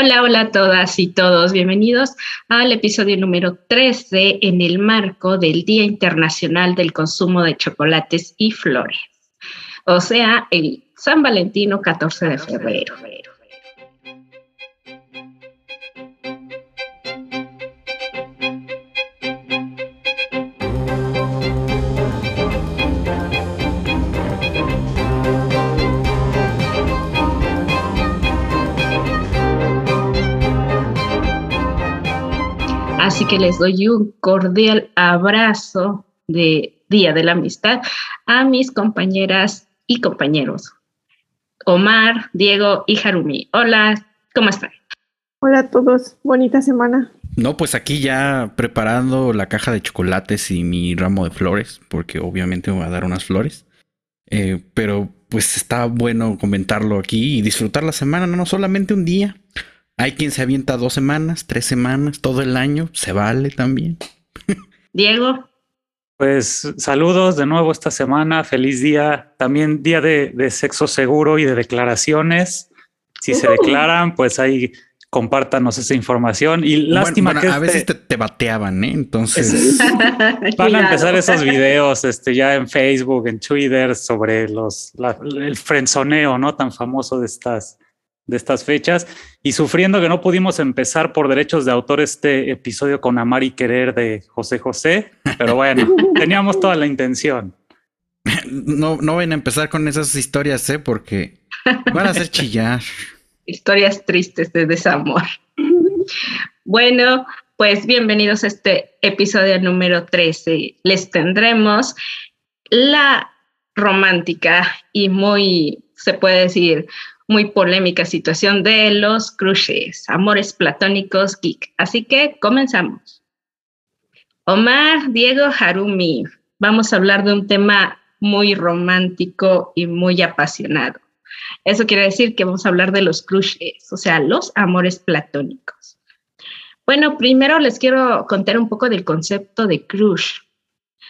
Hola, hola a todas y todos. Bienvenidos al episodio número 13 en el marco del Día Internacional del Consumo de Chocolates y Flores. O sea, el San Valentino 14 de febrero. Que les doy un cordial abrazo de Día de la Amistad a mis compañeras y compañeros, Omar, Diego y Harumi. Hola, ¿cómo están? Hola a todos, bonita semana. No, pues aquí ya preparando la caja de chocolates y mi ramo de flores, porque obviamente me voy a dar unas flores. Eh, pero pues está bueno comentarlo aquí y disfrutar la semana, no solamente un día. Hay quien se avienta dos semanas, tres semanas, todo el año, se vale también. Diego. Pues saludos de nuevo esta semana, feliz día, también día de, sexo seguro y de declaraciones. Si se declaran, pues ahí compártanos esa información y lástima que a este veces te, bateaban, ¿eh? Entonces van a empezar esos videos este, ya en Facebook, en Twitter sobre los el frenzoneo, ¿no? Tan famoso de estas de estas fechas y sufriendo que no pudimos empezar por derechos de autor este episodio con Amar y Querer de José José, pero bueno, teníamos toda la intención. No, no ven a empezar con esas historias, ¿eh? Porque van a hacer chillar. Historias tristes de desamor. Bueno, pues bienvenidos a este episodio número 13. Les tendremos la romántica y muy, se puede decir, muy polémica situación de los crushes, amores platónicos geek. Así que comenzamos. Omar, Diego, Harumi, vamos a hablar de un tema muy romántico y muy apasionado. Eso quiere decir que vamos a hablar de los crushes, o sea, los amores platónicos. Bueno, primero les quiero contar un poco del concepto de crush.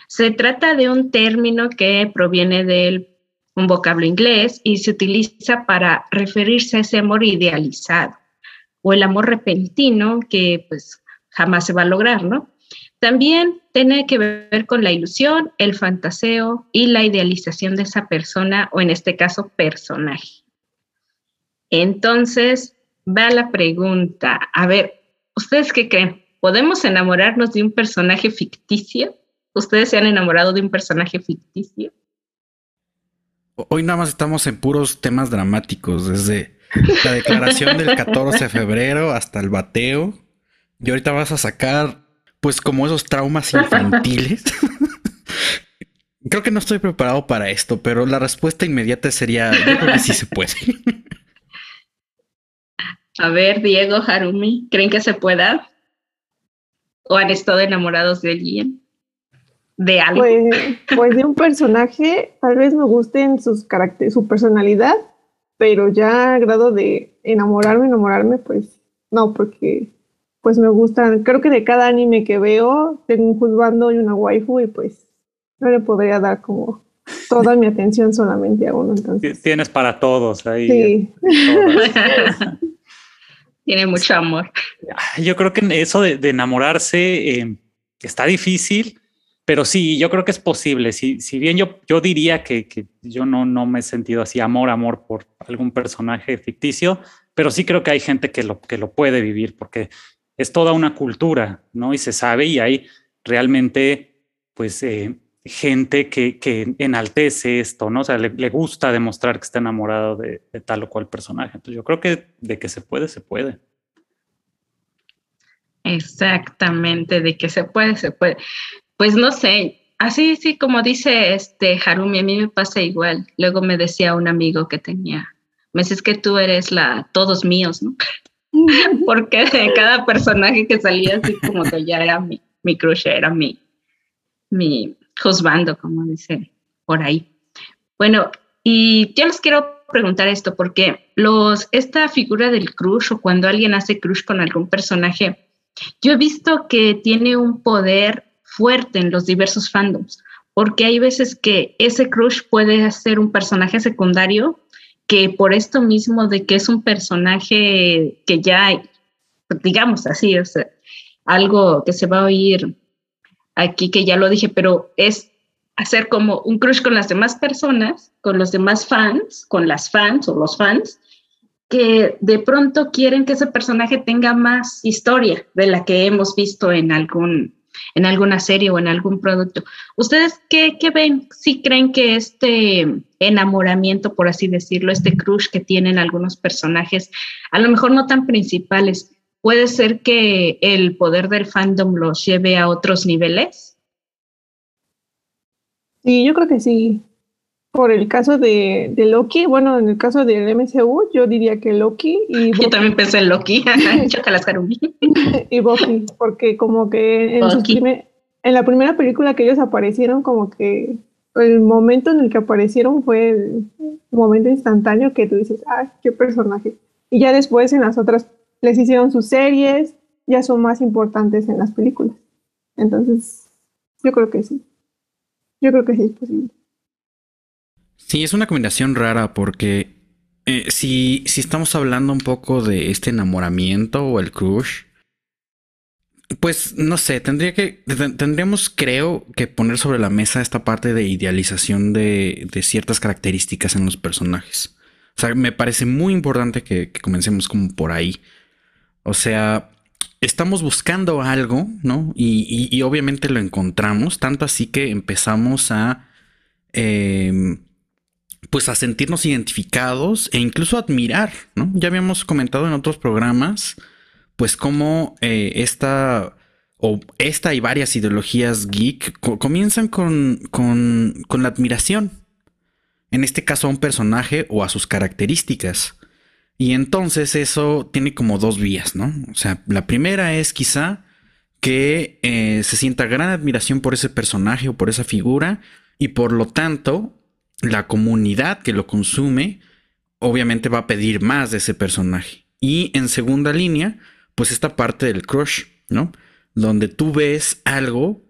Se trata de un término que proviene del un vocablo inglés y se utiliza para referirse a ese amor idealizado o el amor repentino que pues jamás se va a lograr, ¿no? También tiene que ver con la ilusión, el fantaseo y la idealización de esa persona o en este caso personaje. Entonces, va la pregunta, a ver, ¿ustedes qué creen? ¿Podemos enamorarnos de un personaje ficticio? ¿Ustedes se han enamorado de un personaje ficticio? Hoy nada más estamos en puros temas dramáticos, desde la declaración del 14 de febrero hasta el bateo. Y ahorita vas a sacar, pues, como esos traumas infantiles. creo que no estoy preparado para esto, pero la respuesta inmediata sería: yo creo que sí se puede. a ver, Diego, Harumi, ¿creen que se pueda? ¿O han estado enamorados de alguien? De algo. Pues, pues, de un personaje, tal vez me gusten sus caracteres, su personalidad, pero ya a grado de enamorarme, enamorarme, pues no, porque pues me gustan, creo que de cada anime que veo, tengo un juzgando y una waifu y pues no le podría dar como toda mi atención solamente a uno. Entonces. Tienes para todos ahí. Sí. Tiene mucho amor. Yo creo que eso de, enamorarse eh, está difícil pero sí, yo creo que es posible. Si, si bien yo, yo diría que, que, yo no, no me he sentido así amor, amor por algún personaje ficticio, pero sí creo que hay gente que lo, que lo puede vivir porque es toda una cultura, ¿no? Y se sabe y hay realmente, pues, eh, gente que, que, enaltece esto, ¿no? O sea, le, le gusta demostrar que está enamorado de, de, tal o cual personaje. Entonces yo creo que de que se puede, se puede. Exactamente, de que se puede, se puede pues no sé, así sí como dice este Harumi, a mí me pasa igual. Luego me decía un amigo que tenía, me dices que tú eres la todos míos, ¿no? Porque de cada personaje que salía así como que ya era mi, mi crush, era mi, mi juzgando, como dice por ahí. Bueno, y yo les quiero preguntar esto, porque los, esta figura del crush o cuando alguien hace crush con algún personaje, yo he visto que tiene un poder fuerte en los diversos fandoms, porque hay veces que ese crush puede ser un personaje secundario que por esto mismo de que es un personaje que ya, digamos así, es algo que se va a oír aquí, que ya lo dije, pero es hacer como un crush con las demás personas, con los demás fans, con las fans o los fans, que de pronto quieren que ese personaje tenga más historia de la que hemos visto en algún en alguna serie o en algún producto. ¿Ustedes qué, qué ven? ¿Si creen que este enamoramiento, por así decirlo, este crush que tienen algunos personajes, a lo mejor no tan principales, puede ser que el poder del fandom los lleve a otros niveles? Sí, yo creo que sí por el caso de, Loki, bueno, en el caso del MCU, yo diría que Loki y Yo también pensé en Loki, y Buffy, porque como que en, en la primera película que ellos aparecieron, como que el momento en el que aparecieron fue el momento instantáneo que tú dices, ah, qué personaje. Y ya después en las otras les hicieron sus series, ya son más importantes en las películas. Entonces, yo creo que sí. Yo creo que sí es posible. Sí, es una combinación rara porque eh, si, si estamos hablando un poco de este enamoramiento o el crush, pues no sé, tendría que, tendríamos creo que poner sobre la mesa esta parte de idealización de, de ciertas características en los personajes. O sea, me parece muy importante que, comencemos como por ahí. O sea, estamos buscando algo, ¿no? Y, y, obviamente lo encontramos, tanto así que empezamos a... Em, pues a sentirnos identificados e incluso admirar, ¿no? Ya habíamos comentado en otros programas, pues cómo eh, esta o esta y varias ideologías geek comienzan con, con, con la admiración. En este caso a un personaje o a sus características. Y entonces eso tiene como dos vías, ¿no? O sea, la primera es quizá que eh, se sienta gran admiración por ese personaje o por esa figura y por lo tanto la comunidad que lo consume obviamente va a pedir más de ese personaje. Y en segunda línea, pues esta parte del crush, ¿no? Donde tú ves algo,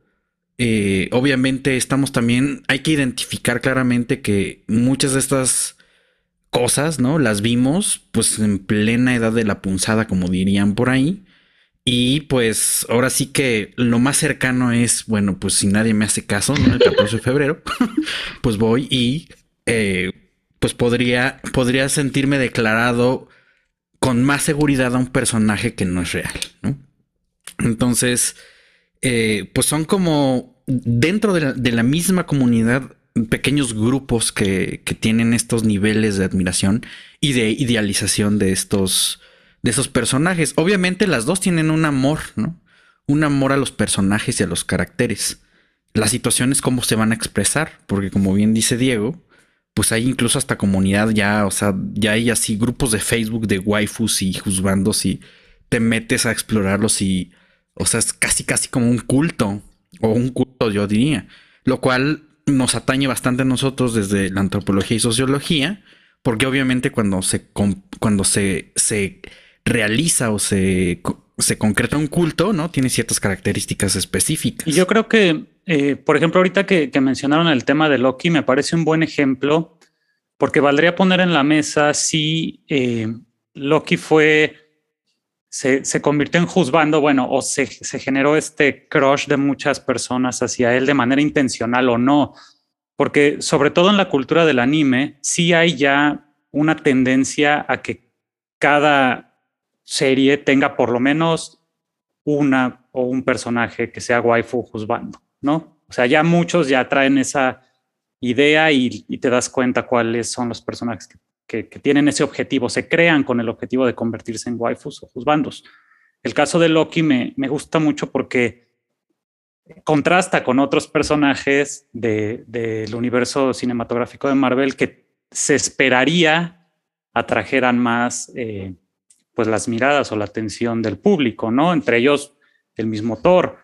eh, obviamente estamos también, hay que identificar claramente que muchas de estas cosas, ¿no? Las vimos pues en plena edad de la punzada, como dirían por ahí. Y pues ahora sí que lo más cercano es, bueno, pues si nadie me hace caso, ¿no? El 14 de febrero, pues voy y eh, pues podría, podría sentirme declarado con más seguridad a un personaje que no es real. Entonces, eh, pues son como dentro de la, de la, misma comunidad pequeños grupos que, que tienen estos niveles de admiración y de idealización de estos de esos personajes. Obviamente las dos tienen un amor, ¿no? Un amor a los personajes y a los caracteres. La situación es cómo se van a expresar, porque como bien dice Diego, pues hay incluso hasta comunidad ya, o sea, ya hay así grupos de Facebook de waifus y juzbandos y te metes a explorarlos y, o sea, es casi casi como un culto, o un culto yo diría, lo cual nos atañe bastante a nosotros desde la antropología y sociología, porque obviamente cuando se, cuando se, se realiza o se, se concreta un culto, ¿no? Tiene ciertas características específicas. Y yo creo que, eh, por ejemplo, ahorita que, mencionaron el tema de Loki, me parece un buen ejemplo, porque valdría poner en la mesa si eh, Loki fue, se, se, convirtió en juzgando, bueno, o se, se generó este crush de muchas personas hacia él de manera intencional o no, porque sobre todo en la cultura del anime, sí hay ya una tendencia a que cada serie tenga por lo menos una o un personaje que sea waifu juzgando, ¿no? O sea, ya muchos ya traen esa idea y, te das cuenta cuáles son los personajes que, tienen ese objetivo, se crean con el objetivo de convertirse en waifus o juzgandos. El caso de Loki me, me gusta mucho porque contrasta con otros personajes del universo cinematográfico de Marvel que se esperaría atrajeran más eh, pues las miradas o la atención del público, ¿no? Entre ellos el mismo Thor.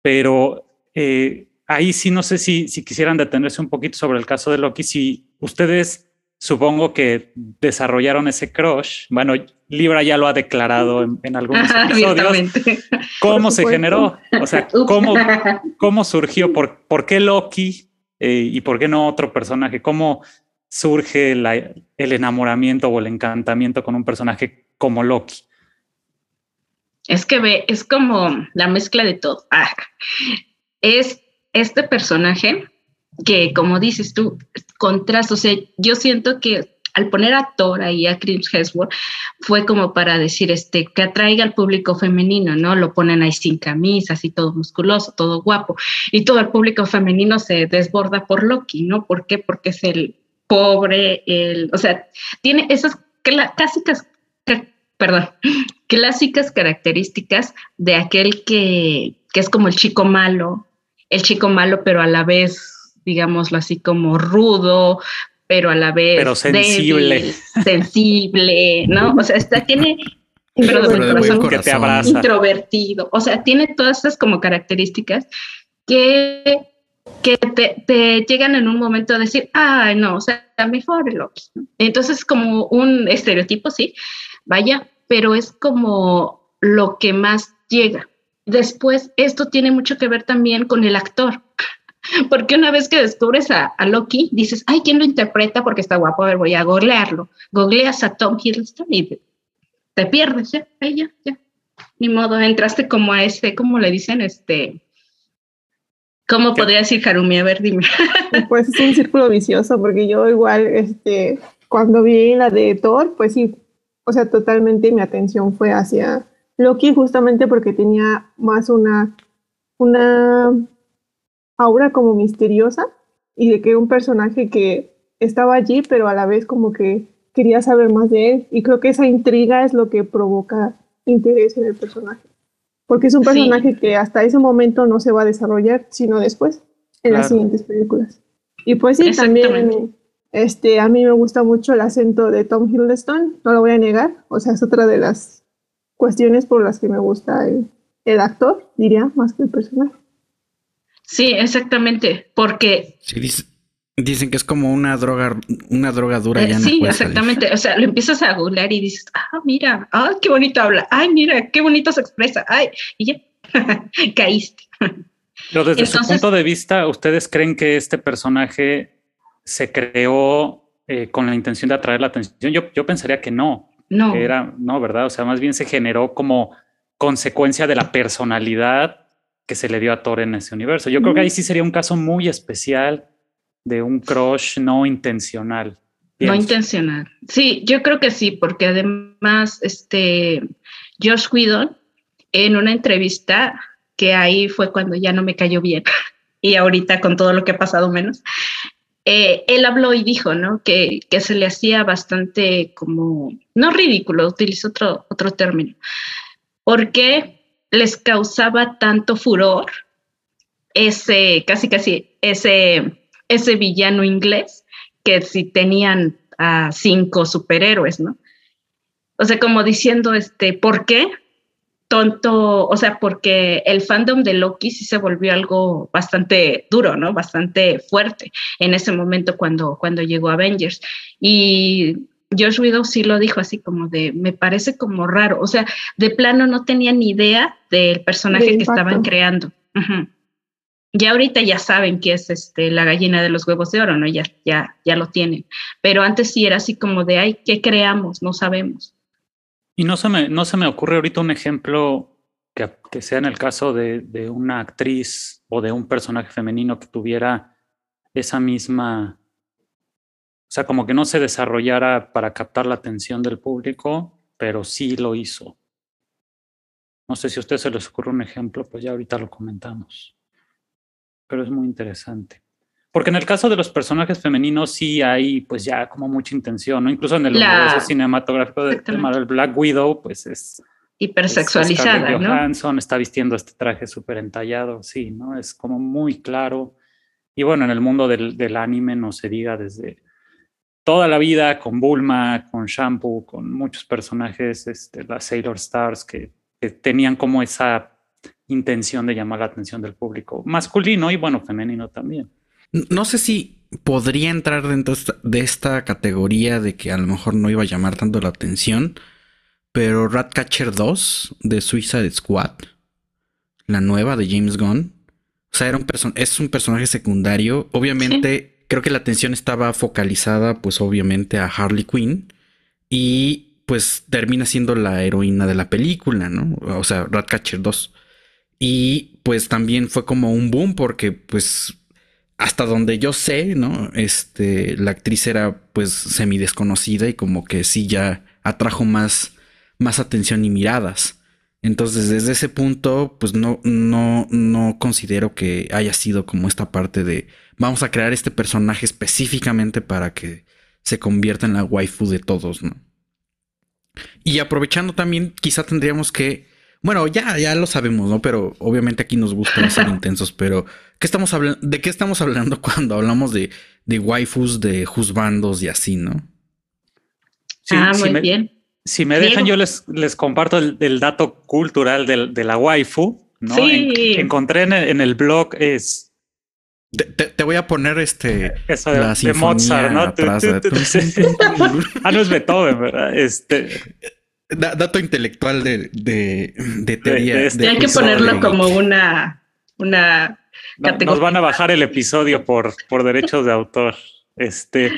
Pero eh, ahí sí no sé si, si quisieran detenerse un poquito sobre el caso de Loki, si ustedes supongo que desarrollaron ese crush. Bueno, Libra ya lo ha declarado en, algunos episodios. ¿Cómo se generó? O sea, ¿cómo, cómo surgió? ¿Por, por qué Loki eh, y por qué no otro personaje? ¿Cómo surge el enamoramiento o el encantamiento con un personaje como Loki. Es que ve, es como la mezcla de todo. Ah, es este personaje que, como dices tú, contrasta. O sea, yo siento que al poner a Thor ahí a Chris Hemsworth fue como para decir este que atraiga al público femenino, ¿no? Lo ponen ahí sin camisas y todo musculoso, todo guapo y todo el público femenino se desborda por Loki, ¿no? ¿Por qué? Porque es el pobre, el, o sea, tiene esas clásicas, perdón, clásicas características de aquel que, que es como el chico malo, el chico malo, pero a la vez, digámoslo así, como rudo, pero a la vez pero sensible, sensible, ¿no? O sea, está, tiene pero corazón, que te abraza. introvertido, o sea, tiene todas esas como características que, que te, te, llegan en un momento a decir, ay, no, o sea, mejor Loki. Entonces, como un estereotipo, sí, vaya, pero es como lo que más llega. Después, esto tiene mucho que ver también con el actor. Porque una vez que descubres a, Loki, dices, ay, ¿quién lo interpreta? Porque está guapo, a ver, voy a googlearlo. Googleas a Tom Hiddleston y te pierdes, ya, ya, ya. Ni modo, entraste como a ese, como le dicen, este, ¿cómo podría decir Harumi? A ver, dime. Pues es un círculo vicioso, porque yo igual, este, cuando vi la de Thor, pues sí, o sea, totalmente mi atención fue hacia Loki justamente porque tenía más una, una aura como misteriosa y de que era un personaje que estaba allí, pero a la vez como que quería saber más de él. Y creo que esa intriga es lo que provoca interés en el personaje. Porque es un personaje que hasta ese momento no se va a desarrollar, sino después, en las siguientes películas. Y pues sí, también este, a mí me gusta mucho el acento de Tom Hiddleston, no lo voy a negar. O sea, es otra de las cuestiones por las que me gusta el, el actor, diría, más que el personaje. Sí, exactamente, porque... Sí, dicen que es como una droga, una droga dura. ya sí, exactamente. O sea, lo empiezas a googlear y dices, ah, mira, ah, qué bonito habla, ay, mira, qué bonito se expresa, ay, y ya, caíste. Pero desde su punto de vista, ¿ustedes creen que este personaje se creó eh, con la intención de atraer la atención? Yo, yo pensaría que no. No. era, no, ¿verdad? O sea, más bien se generó como consecuencia de la personalidad que se le dio a Thor en ese universo. Yo creo que ahí sí sería un caso muy especial de un crush no intencional. No intencional. Sí, yo creo que sí, porque además, este, Josh Whedon, en una entrevista, que ahí fue cuando ya no me cayó bien, y ahorita con todo lo que ha pasado menos, eh, él habló y dijo, ¿no? Que, se le hacía bastante como, no ridículo, utilizo otro, otro término, porque les causaba tanto furor ese, casi casi, ese, ese villano inglés que si tenían a cinco superhéroes, ¿no? O sea, como diciendo, este, ¿por qué? Tonto, o sea, porque el fandom de Loki sí se volvió algo bastante duro, ¿no? Bastante fuerte en ese momento cuando, cuando llegó Avengers. Y Josh Widow sí lo dijo así como de, me parece como raro, o sea, de plano no tenía ni idea del personaje que estaban creando. Ya ahorita ya saben que es este, la gallina de los huevos de oro, ¿no? Ya, ya, ya lo tienen. Pero antes sí era así como de, ay, ¿qué creamos? No sabemos. Y no se me, no se me ocurre ahorita un ejemplo que, que sea en el caso de, de una actriz o de un personaje femenino que tuviera esa misma o sea, como que no se desarrollara para captar la atención del público, pero sí lo hizo. No sé si a usted se les ocurre un ejemplo, pues ya ahorita lo comentamos. Pero es muy interesante. Porque en el caso de los personajes femeninos sí hay pues ya como mucha intención, ¿no? Incluso en el universo cinematográfico de, Marvel Black Widow, pues es... Hipersexualizada, ¿no? Johansson está vistiendo este traje súper entallado, sí, ¿no? Es como muy claro. Y bueno, en el mundo del, del anime no se diga desde toda la vida con Bulma, con Shampoo, con muchos personajes, este, las Sailor Stars, que, tenían como esa intención de llamar la atención del público masculino y bueno, femenino también. No sé si podría entrar dentro de esta categoría de que a lo mejor no iba a llamar tanto la atención, pero Ratcatcher 2 de Suicide Squad, la nueva de James Gunn, o sea, era un es un personaje secundario, obviamente creo que la atención estaba focalizada, pues obviamente, a Harley Quinn y pues termina siendo la heroína de la película, ¿no? O sea, Ratcatcher 2. Y pues también fue como un boom porque pues hasta donde yo sé, ¿no? Este, la actriz era pues semi desconocida y como que sí ya atrajo más, más atención y miradas. Entonces, desde ese punto, pues no, no, no considero que haya sido como esta parte de vamos a crear este personaje específicamente para que se convierta en la waifu de todos, ¿no? Y aprovechando también, quizá tendríamos que, bueno, ya, ya lo sabemos, ¿no? Pero obviamente aquí nos gusta ser intensos, pero ¿qué estamos hablando? ¿De qué estamos hablando cuando hablamos de, de waifus, de juzbandos y así, ¿no? ah, muy bien. Si me dejan, yo les, les comparto el, dato cultural de, la waifu. ¿no? Sí. encontré en el, blog es te, voy a poner este Eso de, la de Mozart, ¿no? Atrás, ah, no es Beethoven, ¿verdad? Este dato intelectual de, de, de teoría. Este hay que ponerlo como una, una Nos van a bajar el episodio por, por derechos de autor. Este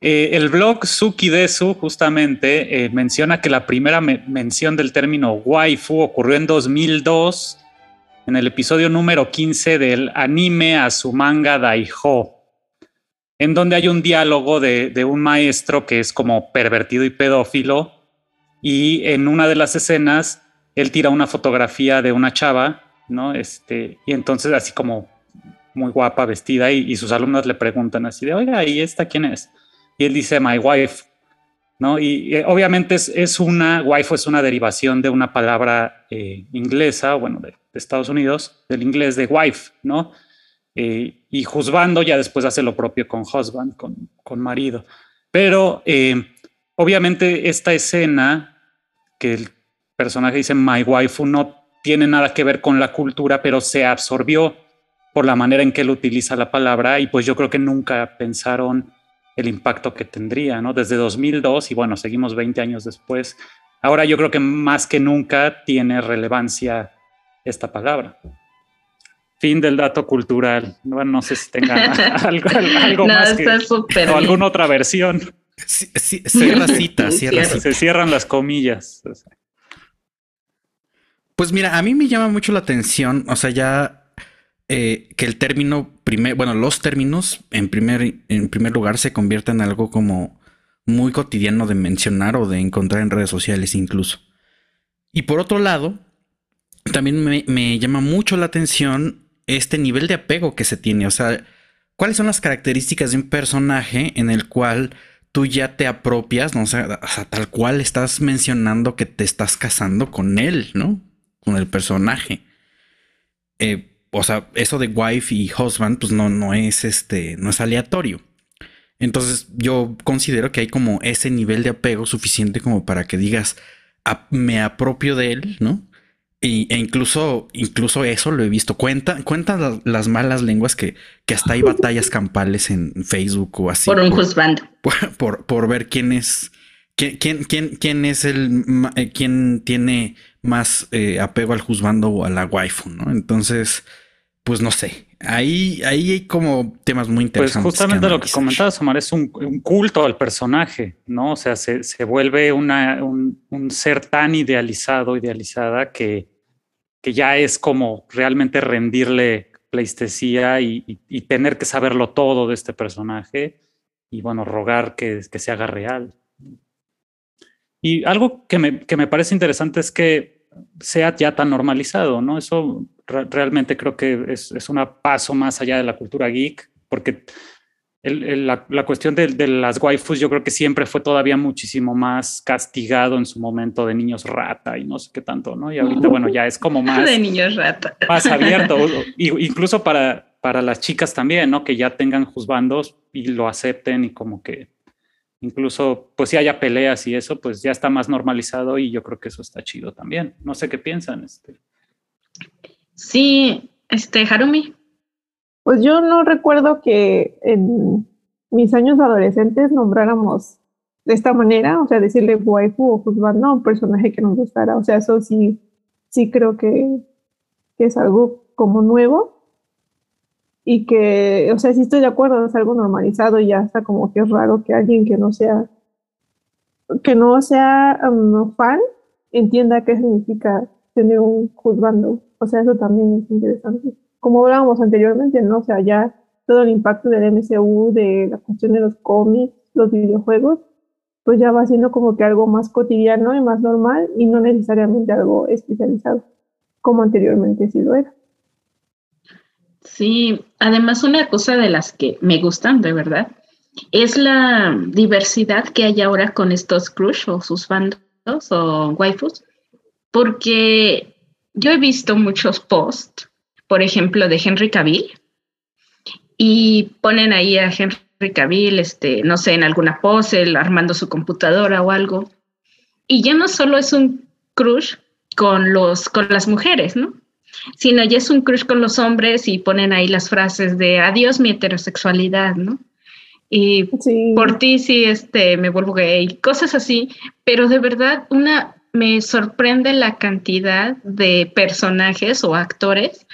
eh, el blog Suki Desu justamente eh, menciona que la primera mención del término waifu ocurrió en 2002 en el episodio número 15 del anime a su manga Daiho, en donde hay un diálogo de, de un maestro que es como pervertido y pedófilo y en una de las escenas él tira una fotografía de una chava, ¿no? Este, y entonces así como muy guapa, vestida, y, y sus alumnos le preguntan así de, oiga, ¿y esta quién es? y él dice my wife, ¿no? Y, obviamente es, es, una, wife es una derivación de una palabra eh, inglesa, bueno, de, Estados Unidos, del inglés de wife, ¿no? Eh, y juzgando ya después hace lo propio con husband, con, con marido. Pero eh, obviamente esta escena que el personaje dice my wife no tiene nada que ver con la cultura, pero se absorbió por la manera en que él utiliza la palabra y pues yo creo que nunca pensaron el impacto que tendría, ¿no? Desde 2002 y bueno, seguimos 20 años después. Ahora yo creo que más que nunca tiene relevancia esta palabra. Fin del dato cultural. Bueno, no sé si tenga algo, algo más que, o alguna otra versión. Cierra cita, cierra cita. Se cierran las comillas. Pues mira, a mí me llama mucho la atención, o sea, ya eh, que el término, primer, bueno, los términos en primer, en primer lugar se conviertan en algo como muy cotidiano de mencionar o de encontrar en redes sociales incluso. Y por otro lado, también me, me llama mucho la atención este nivel de apego que se tiene. O sea, ¿cuáles son las características de un personaje en el cual tú ya te apropias, ¿no? O sea, tal cual estás mencionando que te estás casando con él, ¿no? Con el personaje. Eh, o sea, eso de wife y husband, pues no, no es este, no es aleatorio. Entonces yo considero que hay como ese nivel de apego suficiente como para que digas, me apropio de él, ¿no? Y, e incluso, incluso eso lo he visto. Cuenta, cuentan las malas lenguas que, que hasta hay batallas campales en Facebook o así. Por un husband. Por, por, ver quién es, quién, quién, quién, es el, eh, quién tiene más eh, apego al juzgando o a la waifu, ¿no? Entonces, pues no sé. Ahí, ahí hay como temas muy pues interesantes. Pues justamente lo que comentabas, Omar, es un, culto al personaje, ¿no? O sea, se, vuelve una, un, ser tan idealizado, idealizada, que, que ya es como realmente rendirle pleistesía y, y, tener que saberlo todo de este personaje y, bueno, rogar que, que se haga real. Y algo que me, que me parece interesante es que sea ya tan normalizado, ¿no? Eso realmente creo que es, es un paso más allá de la cultura geek, porque la, la, cuestión de, de, las waifus yo creo que siempre fue todavía muchísimo más castigado en su momento de niños rata y no sé qué tanto, ¿no? Y ahorita, bueno, ya es como más... De niños rata. Más abierto, incluso para, para las chicas también, ¿no? Que ya tengan juzbandos y lo acepten y como que incluso pues si haya peleas y eso, pues ya está más normalizado y yo creo que eso está chido también. No sé qué piensan. Este. Sí, este, Harumi. Pues yo no recuerdo que en mis años adolescentes nombráramos de esta manera, o sea, decirle waifu o juzgando a un personaje que nos gustara. O sea, eso sí, sí creo que, que es algo como nuevo. Y que, o sea, sí estoy de acuerdo, es algo normalizado y ya está como que es raro que alguien que no sea, que no sea um, fan entienda qué significa tener un juzgando. O sea, eso también es interesante. Como hablábamos anteriormente, ¿no? O sea, ya todo el impacto del MCU, de la cuestión de los cómics, los videojuegos, pues ya va siendo como que algo más cotidiano y más normal y no necesariamente algo especializado, como anteriormente sí lo era. Sí, además una cosa de las que me gustan, de verdad, es la diversidad que hay ahora con estos crush o sus bandos o waifus, porque yo he visto muchos posts, por ejemplo, de Henry Cavill, y ponen ahí a Henry Cavill, este, no sé, en alguna pose, armando su computadora o algo. Y ya no solo es un crush con, los, con las mujeres, ¿no? Sino ya es un crush con los hombres y ponen ahí las frases de adiós mi heterosexualidad, ¿no? Y por ti sí este, me vuelvo gay, cosas así, pero de verdad una me sorprende la cantidad de personajes o actores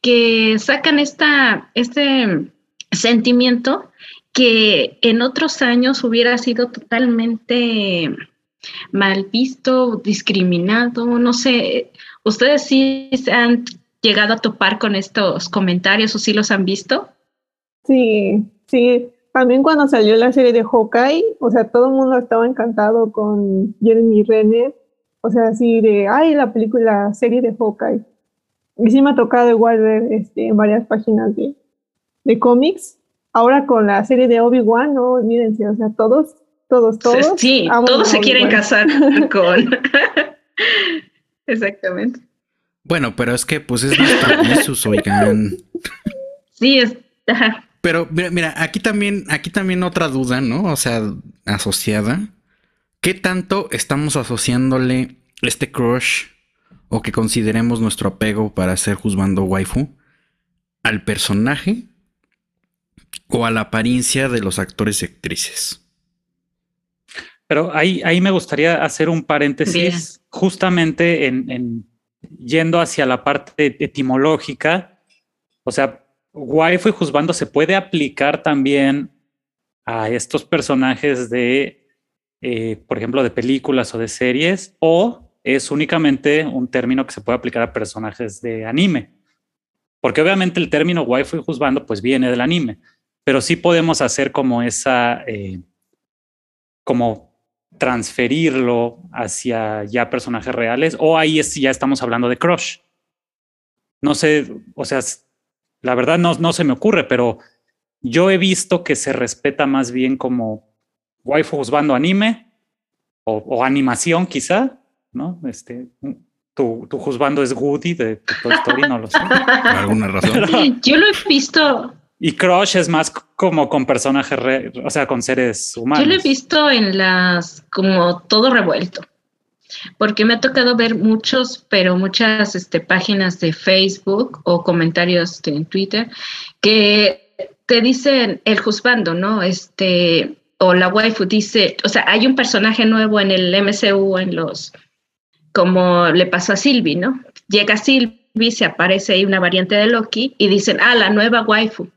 que sacan esta, este sentimiento que en otros años hubiera sido totalmente mal visto, discriminado, no sé, ¿Ustedes sí se han llegado a topar con estos comentarios o sí los han visto? Sí, sí. También cuando salió la serie de Hawkeye, o sea, todo el mundo estaba encantado con Jeremy Renner. O sea, así de, ay, la película, serie de Hawkeye. Y sí me ha tocado igual ver este, en varias páginas de, de cómics. Ahora con la serie de Obi-Wan, no olvídense, o sea, todos, todos, todos. Sí, todos se quieren casar con. Exactamente. Bueno, pero es que pues es nuestro Jesús, oigan. Sí, es. Pero mira, mira, aquí también, aquí también otra duda, ¿no? O sea, asociada. ¿Qué tanto estamos asociándole este crush o que consideremos nuestro apego para ser juzgando waifu al personaje o a la apariencia de los actores y actrices? Pero ahí, ahí me gustaría hacer un paréntesis justamente en, yendo hacia la parte etimológica. O sea, waifu y juzgando se puede aplicar también a estos personajes de, eh, por ejemplo, de películas o de series, o es únicamente un término que se puede aplicar a personajes de anime. Porque obviamente el término waifu y juzgando pues viene del anime, pero sí podemos hacer como esa, eh, como transferirlo hacia ya personajes reales o ahí es, ya estamos hablando de crush. No sé, o sea, la verdad no, no se me ocurre, pero yo he visto que se respeta más bien como waifu juzgando anime o, animación quizá, ¿no? Este, tu, tu juzgando es Woody de, Toy Story, no lo sé. Por alguna razón. yo lo he visto y Crush es más como con personajes, o sea, con seres humanos. Yo lo he visto en las, como todo revuelto, porque me ha tocado ver muchos, pero muchas este, páginas de Facebook o comentarios en Twitter que te dicen el juzgando, ¿no? Este, o la waifu dice, o sea, hay un personaje nuevo en el MCU, en los, como le pasó a Sylvie, ¿no? Llega Sylvie, se aparece ahí una variante de Loki y dicen, ah, la nueva waifu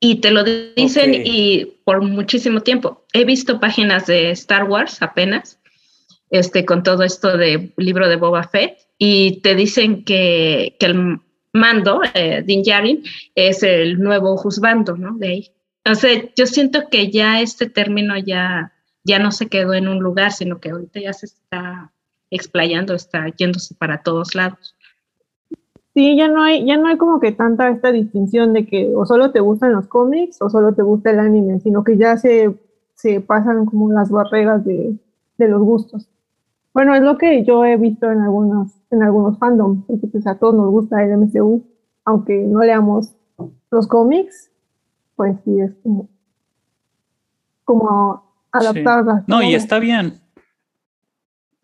y te lo dicen y por muchísimo tiempo. He visto páginas de Star Wars apenas, este, con todo esto de libro de Boba Fett, y te dicen que, que el mando, eh, Din Djarin, es el nuevo juzgando, ¿no? De ahí. O sea, yo siento que ya este término ya, ya no se quedó en un lugar, sino que ahorita ya se está explayando, está yéndose para todos lados. Sí, ya no hay, ya no hay como que tanta esta distinción de que o solo te gustan los cómics o solo te gusta el anime, sino que ya se, se pasan como las barreras de, de los gustos. Bueno, es lo que yo he visto en algunos, en algunos fandoms, porque pues a todos nos gusta el MCU, aunque no leamos los cómics, pues sí es como, como adaptarlas. No, y está bien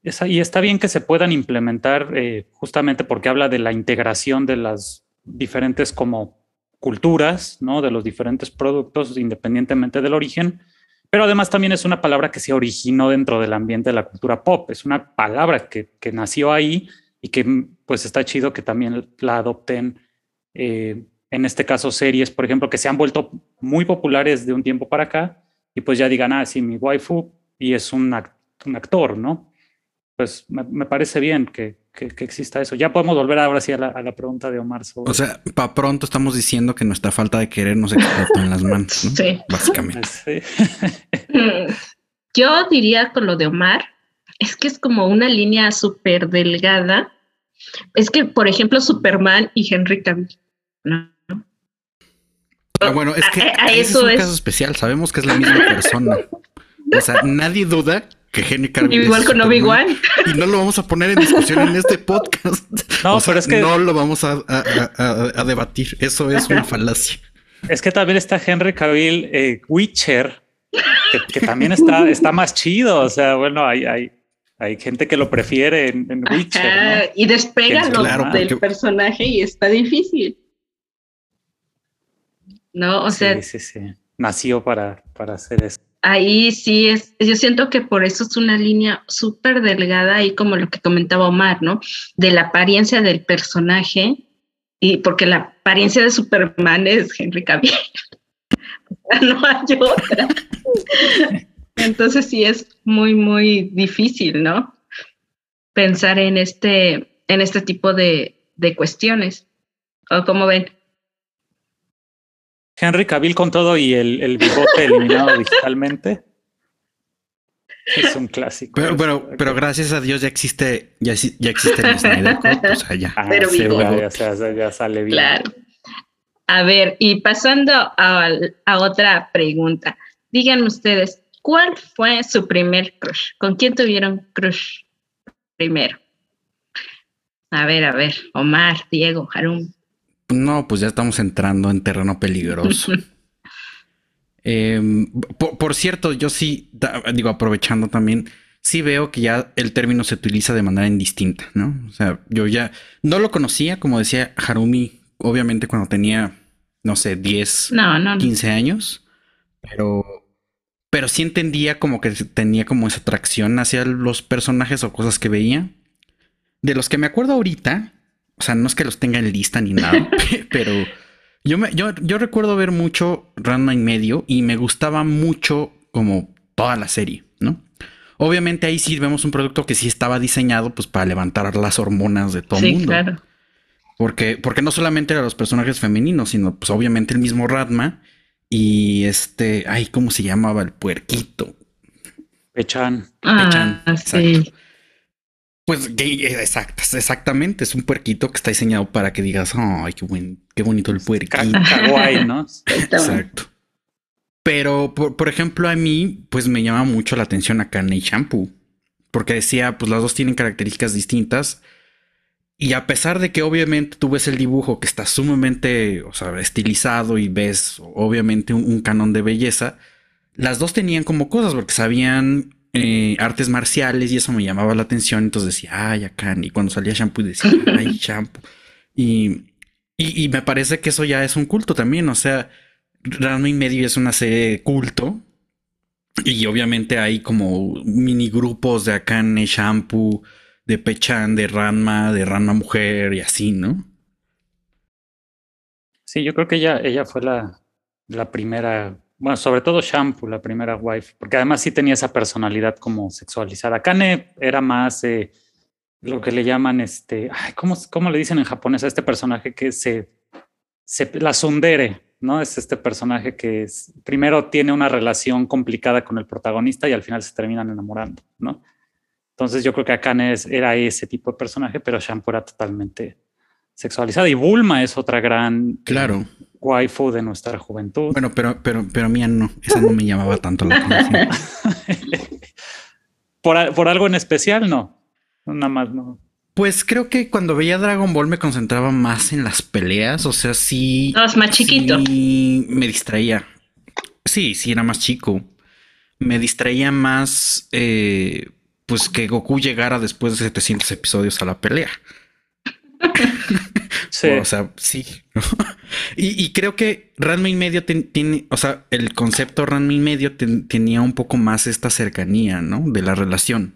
y está bien que se puedan implementar eh, justamente porque habla de la integración de las diferentes como culturas, ¿no? De los diferentes productos independientemente del origen, pero además también es una palabra que se originó dentro del ambiente de la cultura pop, es una palabra que, nació ahí y que pues está chido que también la adopten eh, en este caso series, por ejemplo, que se han vuelto muy populares de un tiempo para acá y pues ya digan, ah, sí, mi waifu y es un, un actor, ¿no? Pues me, parece bien que, que, exista eso. Ya podemos volver ahora sí a la, a la pregunta de Omar. Sobre... O sea, para pronto estamos diciendo que nuestra falta de querer nos explotó en las manos, ¿no? Sí. Básicamente. Sí. Yo diría con lo de Omar, es que es como una línea súper delgada. Es que, por ejemplo, Superman y Henry Cavill, ¿no? Ah, bueno, es que A- eso es un es- caso especial. Sabemos que es la misma persona. O sea, nadie duda que Henry Cavill Igual con. Obi-Wan. Y no lo vamos a poner en discusión en este podcast. No, O sea, pero es que- no lo vamos a, a- a- debatir. Eso es una falacia. Es que también está Henry Cavill eh, Witcher, que, que también está, está más chido. O sea, bueno, hay, hay, hay gente que lo prefiere en, en Witcher. Ajá, ¿no? Y despégalo Claro, del porque- personaje y está difícil. No, o sea, sí, sí, sí. Nació para, para hacer eso. Ahí sí es, yo siento que por eso es una línea súper delgada y como lo que comentaba Omar, ¿no? De la apariencia del personaje y porque la apariencia de Superman es Henry Cavill. No hay otra. Entonces sí es muy, muy difícil, ¿no? Pensar en este, en este tipo de, de cuestiones. ¿O cómo ven? Henry Cavill con todo y el, el bigote eliminado digitalmente. Es un clásico. Pero, pero, pero gracias a Dios ya existe, ya, ya existe el Snyder Cut. O sea, ya. Ah, pero sí, ya, ya- sale bien. Claro. A ver, y pasando a, a otra pregunta, digan ustedes, ¿cuál fue su primer crush? ¿Con quién tuvieron crush primero? A ver, a ver, Omar, Diego, Harum. No, pues ya estamos entrando en terreno peligroso. Em, por, por cierto, yo sí, da- digo, aprovechando también, sí veo que ya el término se utiliza de manera indistinta, ¿no? O sea, yo ya no lo conocía, como decía Harumi, obviamente cuando tenía, no sé, 10, No, no, no. 15 años, pero, pero sí entendía como que tenía como esa atracción hacia los personajes o cosas que veía. De los que me acuerdo ahorita, o sea, no es que los tenga en lista ni nada, pero yo, me, yo, yo recuerdo ver mucho Ranma y medio y me gustaba mucho como toda la serie, ¿no? Obviamente ahí sí vemos un producto que sí estaba diseñado pues para levantar las hormonas de todo el Sí, mundo. claro. Porque, porque no solamente eran los personajes femeninos, sino pues obviamente el mismo Radma y este, ay, ¿cómo se llamaba el puerquito? Pechan. Pechan, Ah, sí. exacto. Pues gay, eh, exacto, exactamente, es un puerquito que está diseñado para que digas, ay, qué buen, qué bonito el puerquito. Kawaii, ¿no? Está bueno. Exacto. Pero, por, por ejemplo, a mí, pues me llama mucho la atención Akane y Shampoo. Porque decía, pues las dos tienen características distintas. Y a pesar de que obviamente tú ves el dibujo que está sumamente, o sea, estilizado y ves obviamente un, un canon de belleza, las dos tenían como cosas porque sabían eh, artes marciales y eso me llamaba la atención. Entonces decía, ay, Akane. Y cuando salía Shampoo decía, ay, Shampoo. Y, y, y me parece que eso ya es un culto también. O sea, Ranma y medio es una serie de culto. Y obviamente hay como mini grupos de Akane, Shampoo, de Pechan, de Ranma, de Ranma Mujer y así, ¿no? Sí, yo creo que ella, ella fue la, la primera, bueno, sobre todo Shampoo, la primera wife, porque además sí tenía esa personalidad como sexualizada. Kane era más eh, lo que le llaman este, ¿cómo, ¿cómo le dicen en japonés a este personaje que se, se la sundere, ¿no? Es este personaje que es- primero tiene una relación complicada con el protagonista y al final se terminan enamorando, ¿no? Entonces yo creo que Akane era ese tipo de personaje, pero Shampoo era totalmente sexualizada. Y Bulma es otra gran Claro. Waifu de nuestra juventud. Bueno, pero, pero, pero mía no. Esa no me llamaba tanto la atención. por, por algo en especial, no. Nada más, no. Pues creo que cuando veía Dragon Ball me concentraba más en las peleas. O sea, sí. No, es más chiquito. Sí, me distraía. Sí, sí, era más chico. Me distraía más, eh, pues que Goku llegara después de 700 episodios a la pelea. Sí. O sea, sí. y, y creo que Ranma y medio tiene, o sea, el concepto Ranma y medio ten- tenía un poco más esta cercanía, ¿no? De la relación.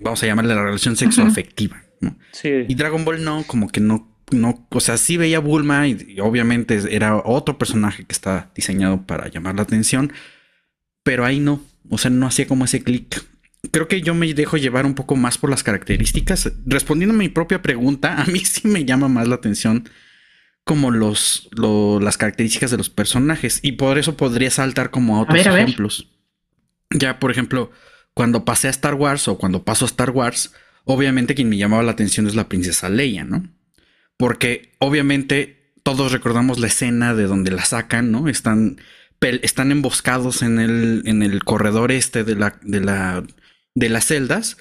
Vamos a llamarle la relación sexoafectiva, ¿no? sí. Y Dragon Ball no, como que no no, o sea, sí veía Bulma y, obviamente era otro personaje que está diseñado para llamar la atención, pero ahí no, o sea, no hacía como ese clic. Creo que yo me dejo llevar un poco más por las características. Respondiendo a mi propia pregunta, a mí sí me llama más la atención como los, las características de los personajes y por eso podría saltar como a otros ejemplos. Ya, por ejemplo, cuando pasé a Star Wars o cuando paso a Star Wars, obviamente quien me llamaba la atención es la princesa Leia, ¿no? Porque obviamente todos recordamos la escena de donde la sacan, ¿no? Están, están emboscados en el, en el corredor este de, la, de, la, de las celdas.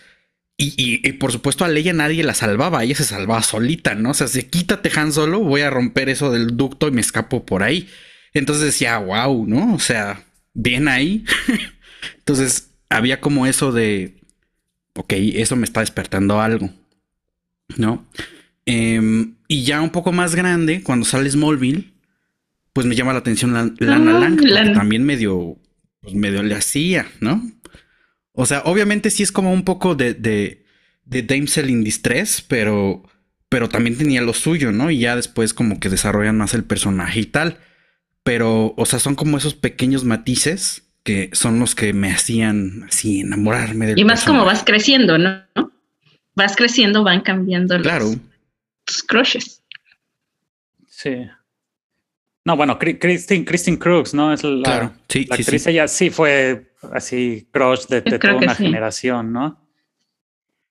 Y, por supuesto a Leia nadie la salvaba, ella se salvaba solita, ¿no? O sea, si quítate Han Solo, voy a romper eso del ducto y me escapo por ahí. Entonces decía, wow, ¿no? O sea, bien ahí. Entonces había como eso de, ok, eso me está despertando algo, ¿no? Em, y ya un poco más grande, cuando sale Smallville, pues me llama la atención la, Lana ah, Lang, también medio, pues medio le hacía, ¿no? O sea, obviamente sí es como un poco de, de, de Damsel in Distress, pero, pero también tenía lo suyo, ¿no? Y ya después como que desarrollan más el personaje y tal. Pero, o sea, son como esos pequeños matices que son los que me hacían así enamorarme del Y más como vas creciendo, ¿no? Vas creciendo, van cambiando claro. tus crushes. Sí. No, bueno, Christine, Christine Crooks, ¿no? Es la, claro. sí, la actriz, ella sí fue así crush de, toda una generación, ¿no?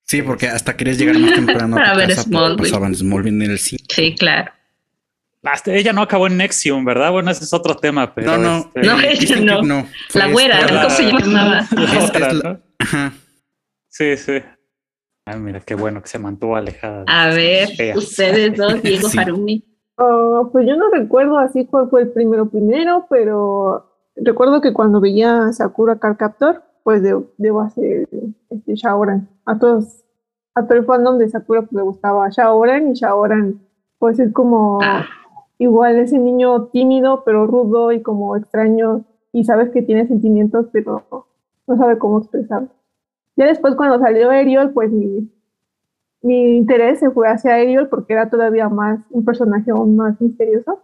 Sí, porque hasta querías llegar más temprano Para ver Smallville. Pasaban Smallville en el cine. Sí, claro. Hasta ella no acabó en Nexium, ¿verdad? Bueno, ese es otro tema, pero... No, no. Este, no, ella no. La güera, ¿cómo se llamaba? Ajá. Sí, sí. Ay, mira, qué bueno que se mantuvo alejada. A ver, ustedes dos, Diego Harumi. Oh, pues yo no recuerdo así cuál fue el primero primero, pero recuerdo que cuando veía Sakura Car Captor, pues debo hacer este Shaoran. A todos, a todo el fandom de Sakura pues, le gustaba Shaoran y Shaoran pues es como ah. igual ese niño tímido pero rudo y como extraño y sabes que tiene sentimientos pero no sabe cómo expresarlos. Ya después cuando salió Ariel, pues mi, mi interés se fue hacia Ariel porque era todavía más un personaje aún más misterioso.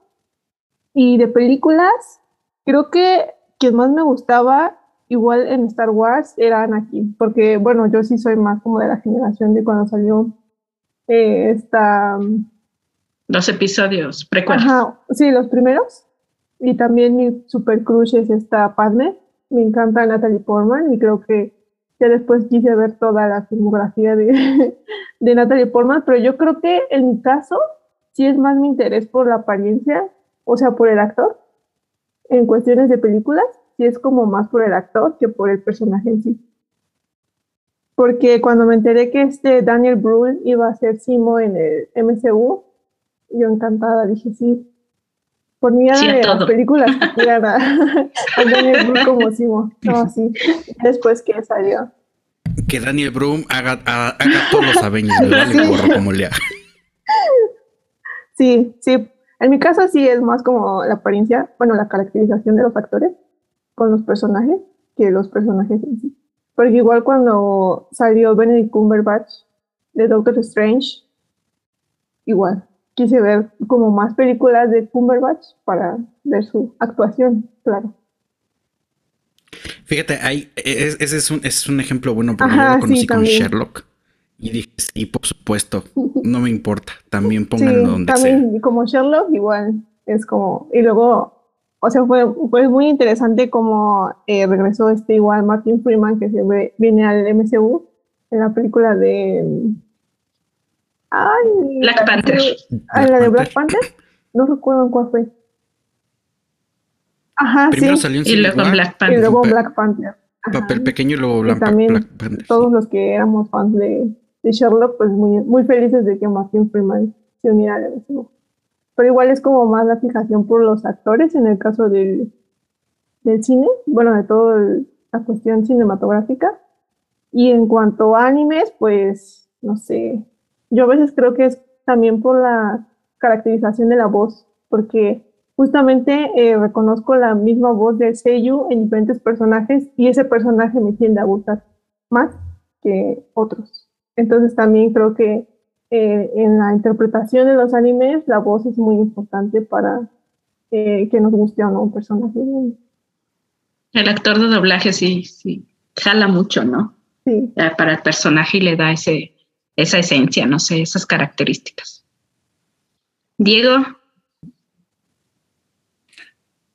Y de películas, creo que quien más me gustaba, igual en Star Wars, era Anakin, porque bueno, yo sí soy más como de la generación de cuando salió eh, esta... Los episodios precuelas. Ajá, sí, los primeros. Y también mi super crush es esta Padme. Me encanta Natalie Portman y creo que ya después quise ver toda la filmografía de, de Natalie Portman, pero yo creo que en mi caso sí es más mi interés por la apariencia, o sea, por el actor, en cuestiones de películas, sí es como más por el actor que por el personaje en sí. Porque cuando me enteré que este Daniel Brühl iba a ser Simo en el MCU, yo encantada dije sí. Por mí era de las películas que a, Daniel Brühl como Simo. No, sí. Después que salió. Que Daniel Brühl haga, haga, todos los vale gorro como le haga. Sí, sí, en mi caso sí es más como la apariencia, bueno, la caracterización de los actores con los personajes que los personajes en sí. Porque igual cuando salió Benedict Cumberbatch de Doctor Strange, igual quise ver como más películas de Cumberbatch para ver su actuación, claro. Fíjate, ahí, ese es un, es un ejemplo bueno porque yo lo conocí con Sherlock. Y dije, sí, por supuesto, no me importa, también pónganlo donde también, sea. Como Sherlock, igual, es como, y luego, o sea, fue, fue muy interesante como eh, regresó este igual Martin Freeman, que se ve, viene al MCU, en la película de... Ay, Black Panther. Ah, la de Black Panther, no recuerdo cuál fue. Ajá, Primero salió en y luego Black Panther. Y luego Black Panther. Papel pequeño y luego Black, Panther. Todos los que éramos fans de, de Sherlock, pues muy, muy felices de que Martin Freeman se uniera al MCU. Pero igual es como más la fijación por los actores en el caso del, del cine, bueno, de toda la cuestión cinematográfica. Y en cuanto a animes, pues, no sé, yo a veces creo que es también por la caracterización de la voz, porque justamente eh, reconozco la misma voz de Seiyu en diferentes personajes y ese personaje me tiende a gustar más que otros. Entonces también creo que eh, en la interpretación de los animes, la voz es muy importante para eh, que nos guste o no un personaje. El actor de doblaje sí, sí, jala mucho, ¿no? Sí. Para el personaje y le da ese, esa esencia, no sé, esas características. Diego.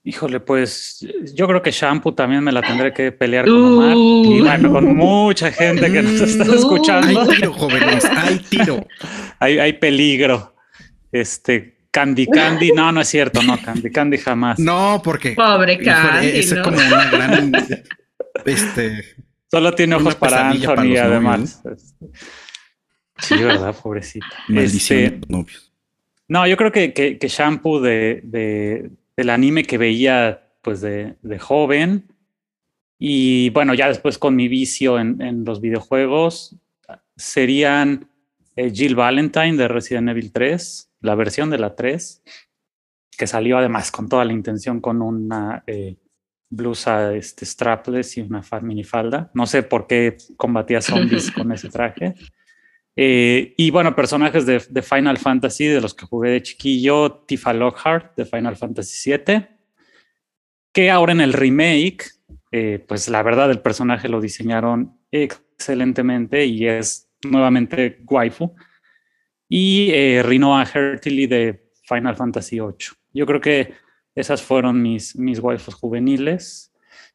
Híjole, pues yo creo que Shampoo también me la tendré que pelear con Omar. Y bueno, con mucha gente que nos está escuchando. Hay tiro, jóvenes, hay tiro. hay, hay peligro. Este, Candy Candy, no, no es cierto, no, Candy Candy jamás. No, porque. Pobre Candy. Es como una gran. Este. Solo tiene ojos para Anthony, además. Sí, verdad, pobrecita. Maldición este, novios. No, yo creo que, que, que Shampoo de, de, del anime que veía pues de, de, joven y bueno, ya después con mi vicio en, en los videojuegos serían eh, Jill Valentine de Resident Evil 3, la versión de la 3, que salió además con toda la intención con una eh, blusa este, strapless y una minifalda. No sé por qué combatía zombies con ese traje. Eh, y bueno, personajes de, Final Fantasy, de los que jugué de chiquillo, Tifa Lockhart de Final Fantasy VII, que ahora en el remake, eh, pues la verdad el personaje lo diseñaron excelentemente y es nuevamente waifu. Y eh, Rinoa Hertily de Final Fantasy VIII. Yo creo que esas fueron mis, mis waifus juveniles.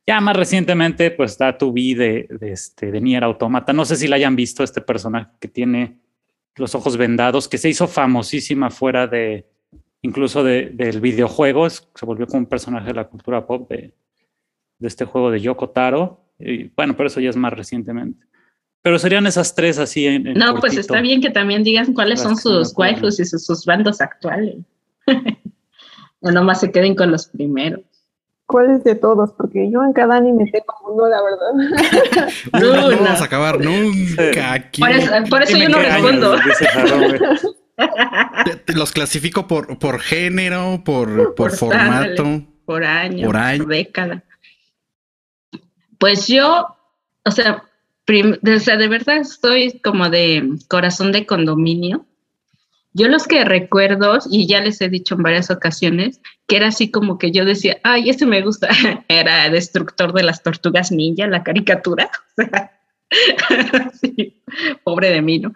Ya más recientemente, pues da tu de, de, este, de Nier Automata. No sé si la hayan visto, este personaje que tiene los ojos vendados, que se hizo famosísima fuera de, incluso de, del videojuego. Se volvió como un personaje de la cultura pop de, de este juego de Yoko Taro. Y bueno, pero eso ya es más recientemente. Pero serían esas tres así en, en No, cortito. pues está bien que también digan cuáles son sus waifus y sus, sus bandos actuales. no nomás se queden con los primeros. ¿Cuáles de todos? Porque yo en cada anime tengo uno, la verdad. no, no, vamos a acabar nunca aquí. Por eso, por eso yo no respondo. te, te los clasifico por, por género, por, por, por formato. Tarde, por año, por año. Por década. Pues yo, o sea, prim, o sea, de verdad estoy como de corazón de condominio. Yo los que recuerdo, y ya les he dicho en varias ocasiones, que era así como que yo decía, ay, ese me gusta, era Destructor de las Tortugas Ninja, la caricatura. pobre de mí, ¿no?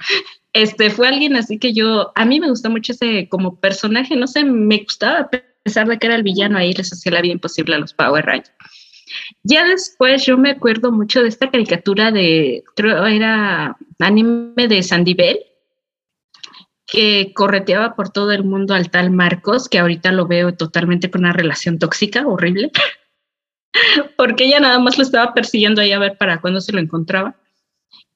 Este fue alguien así que yo, a mí me gustó mucho ese como personaje, no sé, me gustaba, a pesar de que era el villano ahí, les hacía la vida imposible a los Power Rangers. Ya después yo me acuerdo mucho de esta caricatura de, creo era anime de Sandy Bell, que correteaba por todo el mundo al tal Marcos, que ahorita lo veo totalmente con una relación tóxica, horrible, porque ella nada más lo estaba persiguiendo ahí a ver para cuándo se lo encontraba.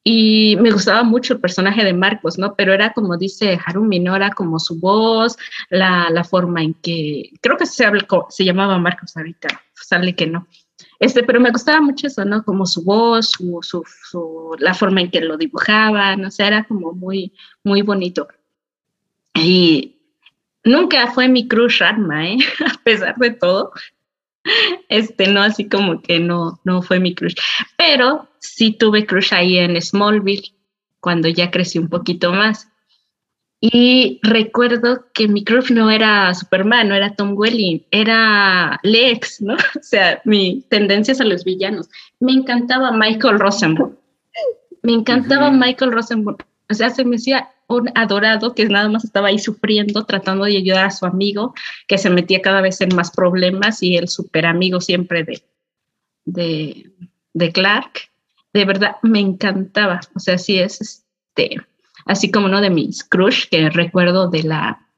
Y me gustaba mucho el personaje de Marcos, ¿no? Pero era como dice Harumi, ¿no? Era como su voz, la, la forma en que, creo que se, se llamaba Marcos ahorita, sale que no. Este, pero me gustaba mucho eso, ¿no? Como su voz, su, su, su, la forma en que lo dibujaba, no sé, era como muy, muy bonito. Y nunca fue mi crush Ranma, ¿eh? a pesar de todo. Este, no, así como que no, no fue mi crush. Pero sí tuve crush ahí en Smallville, cuando ya crecí un poquito más. Y recuerdo que mi crush no era Superman, no era Tom Welling, era Lex, ¿no? O sea, mi tendencia a los villanos. Me encantaba Michael Rosenbaum. Me encantaba uh -huh. Michael Rosenbaum. O sea, se me hacía un adorado que nada más estaba ahí sufriendo, tratando de ayudar a su amigo, que se metía cada vez en más problemas y el super amigo siempre de, de, de Clark. De verdad, me encantaba. O sea, sí es este, así como uno de mis crush que recuerdo de la,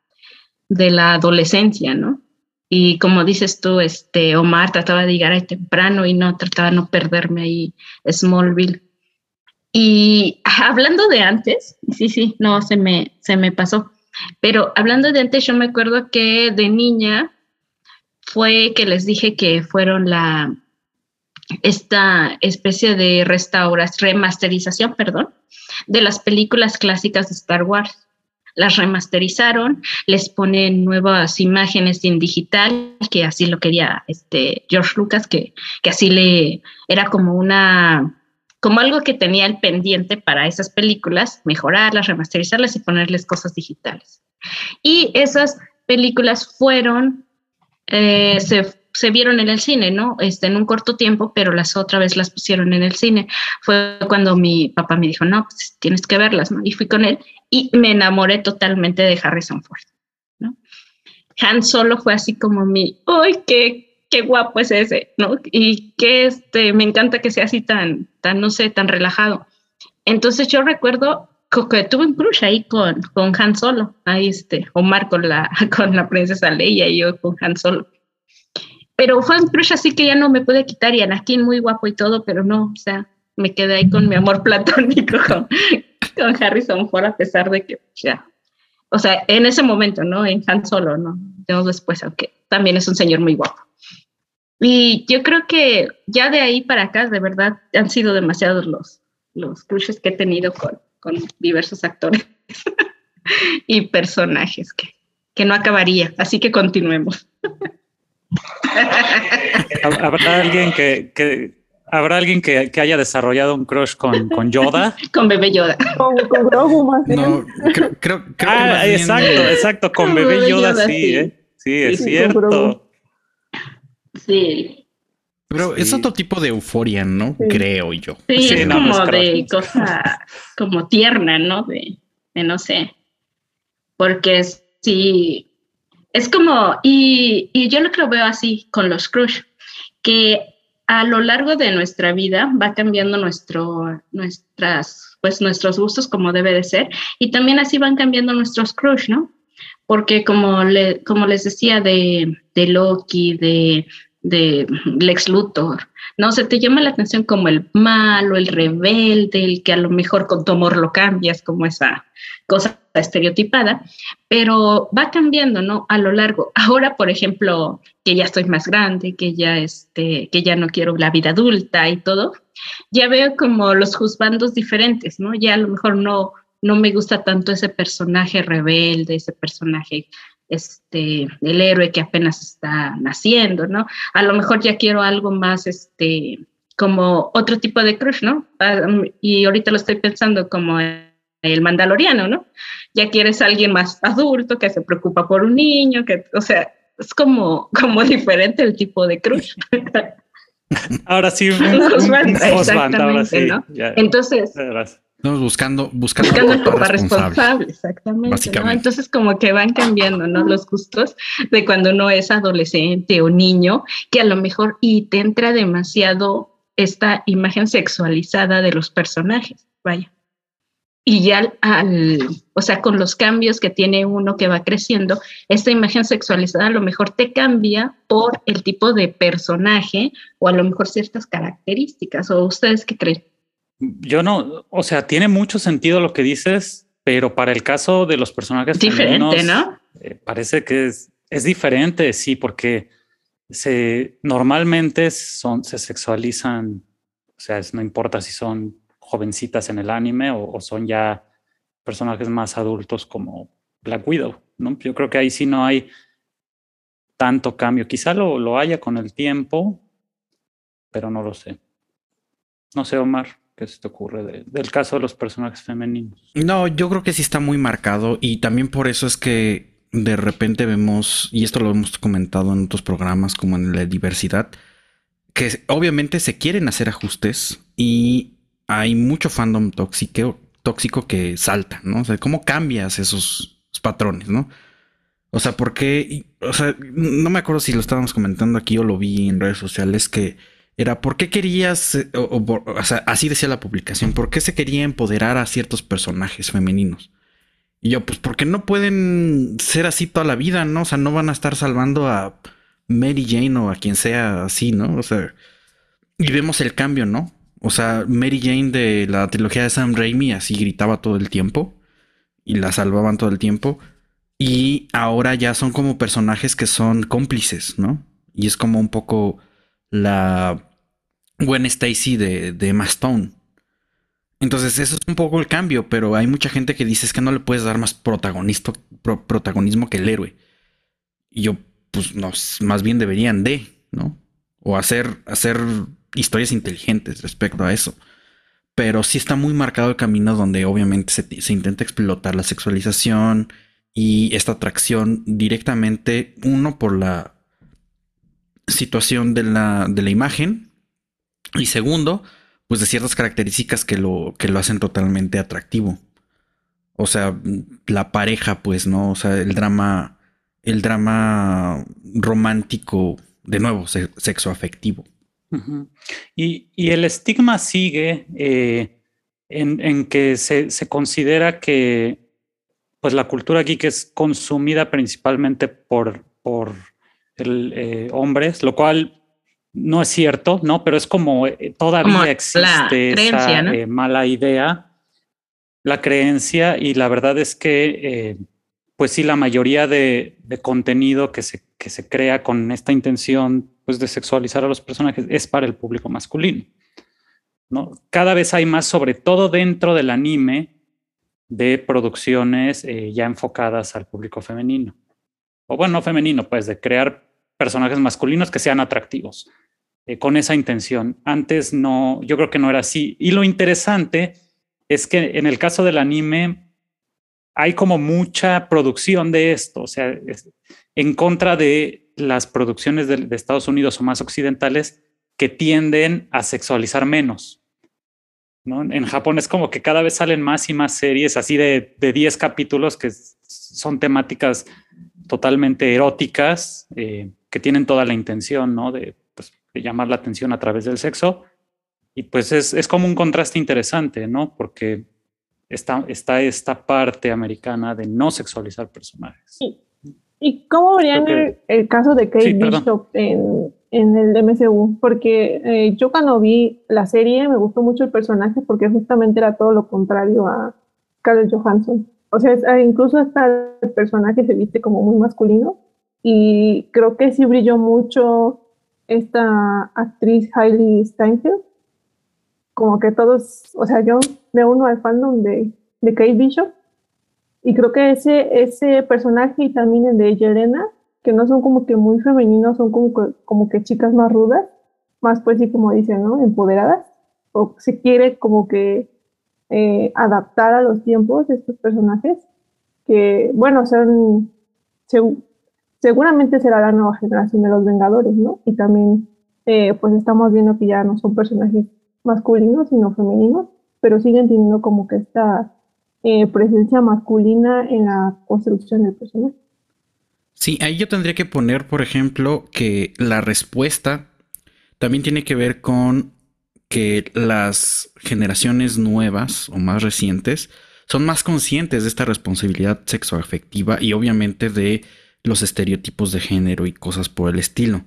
de la adolescencia, ¿no? Y como dices tú, este, Omar trataba de llegar ahí temprano y no trataba de no perderme ahí Smallville. Y hablando de antes, sí, sí, no, se me, se me pasó. Pero hablando de antes, yo me acuerdo que de niña fue que les dije que fueron la, esta especie de restauración, remasterización, perdón, de las películas clásicas de Star Wars. Las remasterizaron, les ponen nuevas imágenes en digital, que así lo quería este George Lucas, que, que así le era como una como algo que tenía el pendiente para esas películas, mejorarlas, remasterizarlas y ponerles cosas digitales. Y esas películas fueron, eh, se, se, vieron en el cine, ¿no? Este, en un corto tiempo, pero las otra vez las pusieron en el cine. Fue cuando mi papá me dijo, no, pues tienes que verlas, ¿no? Y fui con él y me enamoré totalmente de Harrison Ford, ¿no? Han Solo fue así como mi, ¡ay, qué, qué guapo es ese! ¿no? Y que este, me encanta que sea así tan, tan, no sé, tan relajado. Entonces yo recuerdo que tuve un crush ahí con, con Han Solo, ahí este, Omar con la, con la princesa Leia y yo con Han Solo. Pero fue un crush así que ya no me pude quitar y Anakin muy guapo y todo, pero no, o sea, me quedé ahí con mi amor platónico con, con Harrison Ford a pesar de que ya, o sea, en ese momento, ¿no? En Han Solo, ¿no? Yo después, aunque también es un señor muy guapo. Y yo creo que ya de ahí para acá, de verdad, han sido demasiados los, los crushes que he tenido con, con diversos actores y personajes que, que, no acabaría. Así que continuemos. ¿Habrá alguien que, que ¿Habrá alguien que, que, haya desarrollado un crush con, con Yoda? con bebé Yoda. Con, con Grogu más bien. No, creo, creo, creo ah, que exacto, bien... exacto. Con, con bebé, bebé Yoda, Yoda, sí, sí, ¿eh? sí es sí, cierto. Sí. Pero sí. es otro tipo de euforia, ¿no? Sí. Creo yo. Sí, sí es no, como de cosa como tierna, ¿no? De, de, no sé. Porque sí, es como, y, y yo lo que lo veo así con los crush, que a lo largo de nuestra vida va cambiando nuestro, nuestras, pues nuestros gustos como debe de ser, y también así van cambiando nuestros crush, ¿no? Porque como, le, como les decía de, de Loki, de de Lex Luthor, ¿no? Se te llama la atención como el malo, el rebelde, el que a lo mejor con tu amor lo cambias, como esa cosa estereotipada, pero va cambiando, ¿no? A lo largo. Ahora, por ejemplo, que ya estoy más grande, que ya, este, que ya no quiero la vida adulta y todo, ya veo como los juzbandos diferentes, ¿no? Ya a lo mejor no, no me gusta tanto ese personaje rebelde, ese personaje este, el héroe que apenas está naciendo, ¿no? A lo mejor ya quiero algo más, este, como otro tipo de crush, ¿no? Y ahorita lo estoy pensando como el mandaloriano, ¿no? Ya quieres a alguien más adulto que se preocupa por un niño, que, o sea, es como, como diferente el tipo de crush. Ahora sí, Osvaldo, ahora sí. ¿no? Ya, Entonces, Estamos buscando, buscando, responsable exactamente. ¿no? Entonces, como que van cambiando, ¿no? Los gustos de cuando uno es adolescente o niño, que a lo mejor y te entra demasiado esta imagen sexualizada de los personajes, vaya. Y ya al, o sea, con los cambios que tiene uno que va creciendo, esta imagen sexualizada a lo mejor te cambia por el tipo de personaje o a lo mejor ciertas características. ¿O ustedes qué creen? Yo no, o sea, tiene mucho sentido lo que dices, pero para el caso de los personajes diferente, ¿no? Eh, parece que es, es, diferente, sí, porque se normalmente son, se sexualizan, o sea, es, no importa si son jovencitas en el anime o, o, son ya personajes más adultos como Black Widow, ¿no? Yo creo que ahí sí no hay tanto cambio. Quizá lo, lo haya con el tiempo, pero no lo sé. No sé, Omar. ¿Qué se te ocurre de, del caso de los personajes femeninos? No, yo creo que sí está muy marcado y también por eso es que de repente vemos, y esto lo hemos comentado en otros programas como en la diversidad, que obviamente se quieren hacer ajustes y hay mucho fandom tóxico, tóxico que salta, ¿no? O sea, ¿cómo cambias esos patrones, ¿no? O sea, ¿por qué? O sea, no me acuerdo si lo estábamos comentando aquí o lo vi en redes sociales que era por qué querías, o, o, así decía la publicación, por qué se quería empoderar a ciertos personajes femeninos. Y yo, pues porque no pueden ser así toda la vida, ¿no? O sea, no van a estar salvando a Mary Jane o a quien sea así, ¿no? O sea, y vemos el cambio, ¿no? O sea, Mary Jane de la trilogía de Sam Raimi así gritaba todo el tiempo y la salvaban todo el tiempo. Y ahora ya son como personajes que son cómplices, ¿no? Y es como un poco la Gwen Stacy de, de Emma Stone. Entonces, eso es un poco el cambio, pero hay mucha gente que dice es que no le puedes dar más protagonismo que el héroe. Y yo, pues, no, más bien deberían de, ¿no? O hacer, hacer historias inteligentes respecto a eso. pero sí está muy marcado el camino donde obviamente se, intenta explotar la sexualización y esta atracción directamente, uno por la situación de la, de la imagen y segundo, pues de ciertas características que lo, que lo hacen totalmente atractivo. O sea, la pareja, pues, ¿no? O sea, el drama, el drama romántico, de nuevo, sexo afectivo y, el estigma sigue eh, en, que se, considera que pues la cultura geek es consumida principalmente por, por eh, hombres, lo cual no es cierto, ¿no? Pero es como eh, todavía existe esa mala idea, la creencia, y la verdad es que, pues sí, la mayoría de, de contenido que se, que se crea con esta intención pues, de sexualizar a los personajes es para el público masculino. ¿no? Cada vez hay más, sobre todo dentro del anime, de producciones eh, ya enfocadas al público femenino. O bueno, no femenino, pues de crear personajes masculinos que sean atractivos, eh, con esa intención. Antes no, yo creo que no era así. Y lo interesante es que en el caso del anime hay como mucha producción de esto, o sea, en contra de las producciones de, Estados Unidos o más occidentales que tienden a sexualizar menos. ¿no? En Japón es como que cada vez salen más y más series así de, de 10 capítulos que son temáticas totalmente eróticas, eh, que tienen toda la intención ¿no? de, pues, de, llamar la atención a través del sexo. Y pues es, es como un contraste interesante, ¿no? Porque está, está esta parte americana de no sexualizar personajes. Sí. ¿Y cómo verían el, caso de Kate Bishop en, en, el MCU? Porque eh, yo cuando vi la serie me gustó mucho el personaje porque justamente era todo lo contrario a Scarlett Johansson. O sea, ah, incluso hasta el personaje se viste como muy masculino y creo que sí brilló mucho esta actriz Hailey Steinfeld. Como que todos, o sea, yo me uno al fandom de, de Kate Bishop y creo que ese, ese personaje y también el de Yelena, que no son como que muy femeninos, son como que, como que chicas más rudas, más pues sí como dicen, ¿no? Empoderadas, o se quiere como que eh, adaptar a los tiempos estos personajes, que bueno, son, seguramente será la nueva generación de los Vengadores, ¿no? Y también eh, pues estamos viendo que ya no son personajes masculinos, sino femeninos, pero siguen teniendo como que esta eh, presencia masculina en la construcción del personaje. Sí, ahí yo tendría que poner, por ejemplo, que la respuesta también tiene que ver con que las generaciones nuevas o más recientes son más conscientes de esta responsabilidad sexoafectiva y obviamente de los estereotipos de género y cosas por el estilo.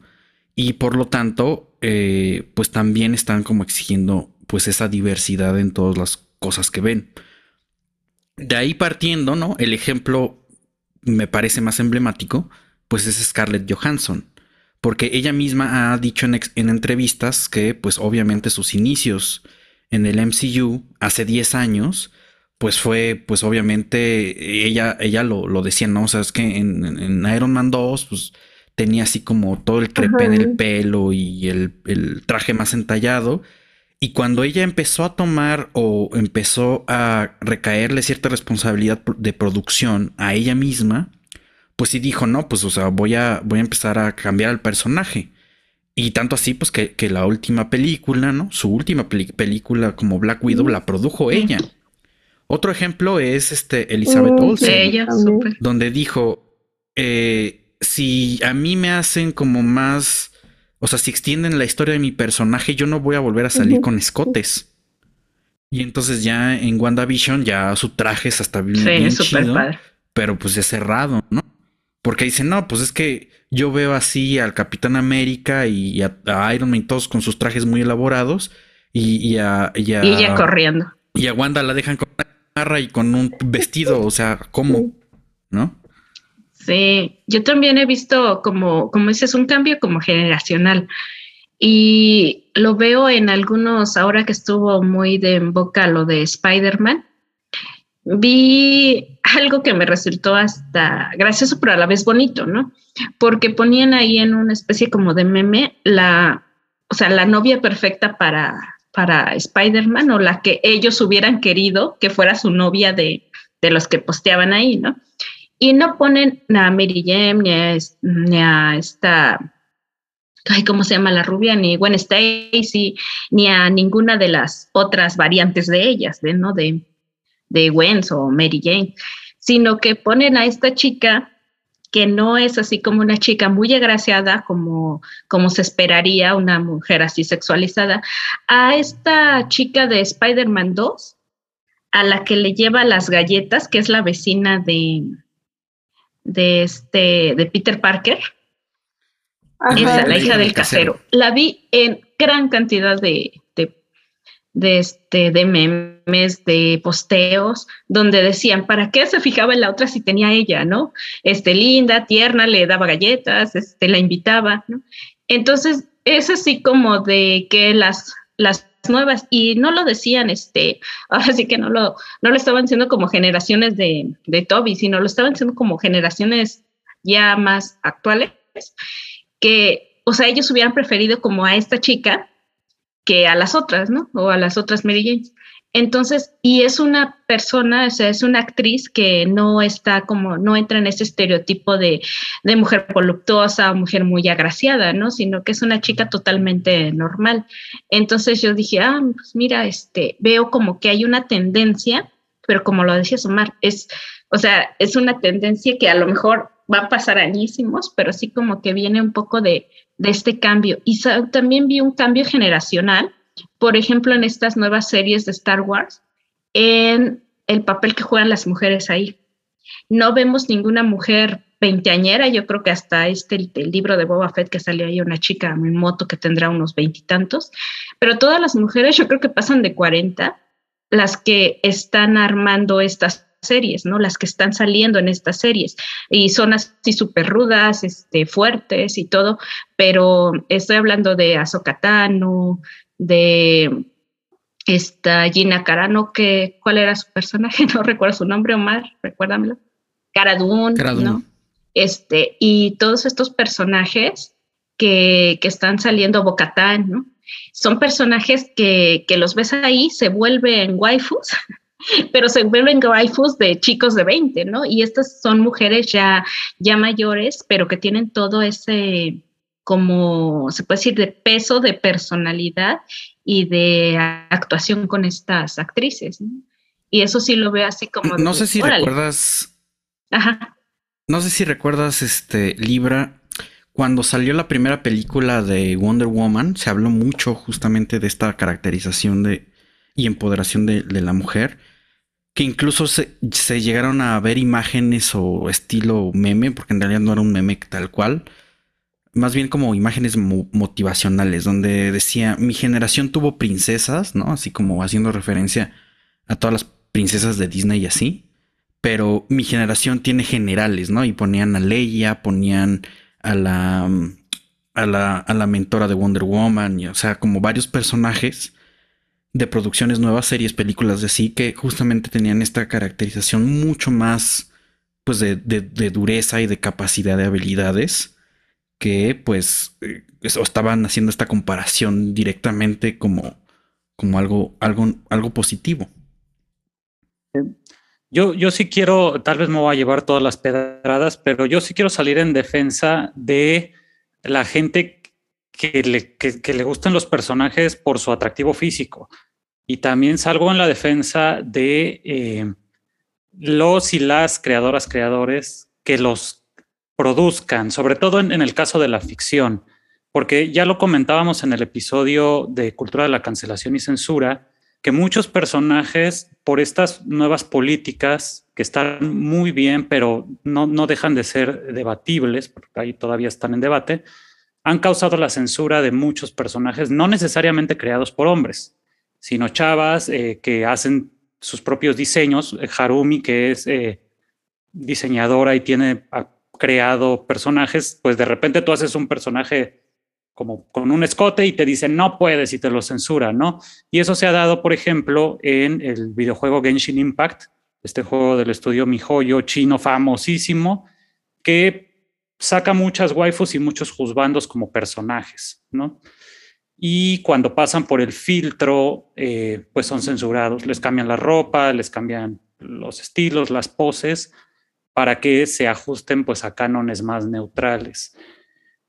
Y por lo tanto, eh, pues también están como exigiendo pues esa diversidad en todas las cosas que ven. De ahí partiendo, ¿no? El ejemplo me parece más emblemático, pues es Scarlett Johansson. Porque ella misma ha dicho en, entrevistas que, pues obviamente sus inicios en el MCU hace 10 años, pues fue, pues obviamente ella, ella lo, decía, ¿no? O sea, es que en, Iron Man 2, pues tenía así como todo el crepé en el pelo y el, el, traje más entallado. Y cuando ella empezó a tomar o empezó a recaerle cierta responsabilidad de producción a ella misma, pues sí dijo, no, pues o sea, voy a, voy a empezar a cambiar el personaje. Y tanto así, pues que, la última película, ¿no? Su última película como Black Widow la produjo ella. Otro ejemplo es este Elizabeth Olsen, donde dijo, eh, si a mí me hacen como más o sea, si extienden la historia de mi personaje, yo no voy a volver a salir con escotes. Y entonces ya en WandaVision ya su traje es hasta bien, chido, pero pues es cerrado, ¿no? Porque dicen, no, pues es que yo veo así al Capitán América y a, Iron Man todos con sus trajes muy elaborados y, a, y, a, y ella corriendo. Y a Wanda la dejan con una garra y con un vestido, o sea, ¿cómo? ¿No? Sí, yo también he visto como, como dices, un cambio como generacional. Y lo veo en algunos, ahora que estuvo muy de en boca lo de Spider-Man, vi algo que me resultó hasta gracioso, pero a la vez bonito, ¿no? Porque ponían ahí en una especie como de meme la, o sea, la novia perfecta para, para Spider-Man o la que ellos hubieran querido que fuera su novia de, de los que posteaban ahí, ¿no? Y no ponen a Mary Jane ni a, esta, ay, ¿cómo se llama la rubia? Ni Gwen Stacy, ni a ninguna de las otras variantes de ellas, de, ¿no? De, de Gwen o Mary Jane, sino que ponen a esta chica que no es así como una chica muy agraciada, como, como se esperaría una mujer así sexualizada, a esta chica de Spider-Man 2, a la que le lleva las galletas, que es la vecina de, de, este, de Peter Parker. Esa, la hija del casero. La vi en gran cantidad de, de, este, de memes, de posteos, donde decían, ¿para qué se fijaba en la otra si tenía ella, no? Este, linda, tierna, le daba galletas, este, la invitaba. Entonces, es así como de que las, las nuevas, y no lo decían, este, ahora sí que no lo, no lo estaban diciendo como generaciones de, de Toby, sino lo estaban diciendo como generaciones ya más actuales, que, o sea, ellos hubieran preferido como a esta chica, que a las otras, ¿no? O a las otras Mary Jane. Entonces, y es una persona, o sea, es una actriz que no está como, no entra en ese estereotipo de, de mujer voluptuosa o mujer muy agraciada, ¿no? Sino que es una chica totalmente normal. Entonces yo dije, ah, pues mira, este, veo como que hay una tendencia, pero como lo decía Omar, es, o sea, es una tendencia que a lo mejor va a pasar añísimos, pero sí como que viene un poco de, de este cambio. Y también vi un cambio generacional, por ejemplo, en estas nuevas series de Star Wars, en el papel que juegan las mujeres ahí. No vemos ninguna mujer veinteañera, yo creo que hasta este el, libro de Boba Fett que salió ahí una chica en moto que tendrá unos veintitantos, pero todas las mujeres yo creo que pasan de 40, las que están armando estas series, ¿no? Las que están saliendo en estas series y son así súper rudas, este, fuertes y todo, pero estoy hablando de Azokatano, de esta Gina Carano, que, ¿cuál era su personaje? No recuerdo su nombre, Omar, recuérdamelo. Cara ¿no? Este, y todos estos personajes que, que están saliendo, Bocatán, ¿no? Son personajes que, que los ves ahí, se vuelven waifus pero se vuelven waifus de chicos de 20, ¿no? Y estas son mujeres ya, ya mayores, pero que tienen todo ese, como se puede decir, de peso, de personalidad y de actuación con estas actrices, ¿no? Y eso sí lo veo así como... No sé si recuerdas... Ajá. No sé si recuerdas, este, Libra, cuando salió la primera película de Wonder Woman, se habló mucho justamente de esta caracterización de, y empoderación de, la mujer, que incluso se, llegaron a ver imágenes o estilo meme, porque en realidad no era un meme tal cual, más bien como imágenes motivacionales, donde decía, mi generación tuvo princesas, ¿no? Así como haciendo referencia a todas las princesas de Disney y así, pero mi generación tiene generales, ¿no? Y ponían a Leia, ponían a la, a la, a la mentora de Wonder Woman, o sea, como varios personajes de producciones nuevas, series, películas de sí, que justamente tenían esta caracterización mucho más, pues, de, dureza y de capacidad de habilidades, que, pues, eh, estaban haciendo esta comparación directamente como, como algo, algo, algo positivo. Yo, yo sí quiero, tal vez me voy a llevar todas las pedradas, pero yo sí quiero salir en defensa de la gente que le, que los personajes por su atractivo físico. Y también salgo en la defensa de eh, los y las creadoras, creadores que los produzcan, sobre todo en, el caso de la ficción, porque ya lo comentábamos en el episodio de Cultura de la Cancelación y Censura, que muchos personajes, por estas nuevas políticas que están muy bien, pero no, no dejan de ser debatibles, porque ahí todavía están en debate, han causado la censura de muchos personajes, no necesariamente creados por hombres, sino chavas eh, que hacen sus propios diseños. Eh, Harumi, que es eh, diseñadora y tiene creado personajes, pues de repente tú haces un personaje como con un escote y te dicen no puedes y te lo censura, ¿no? Y eso se ha dado, por ejemplo, en el videojuego Genshin Impact, este juego del estudio MiHoYo chino famosísimo, que saca muchas waifus y muchos juzbandos como personajes, ¿no? y cuando pasan por el filtro, eh, pues son censurados, les cambian la ropa, les cambian los estilos, las poses, para que se ajusten pues a cánones más neutrales.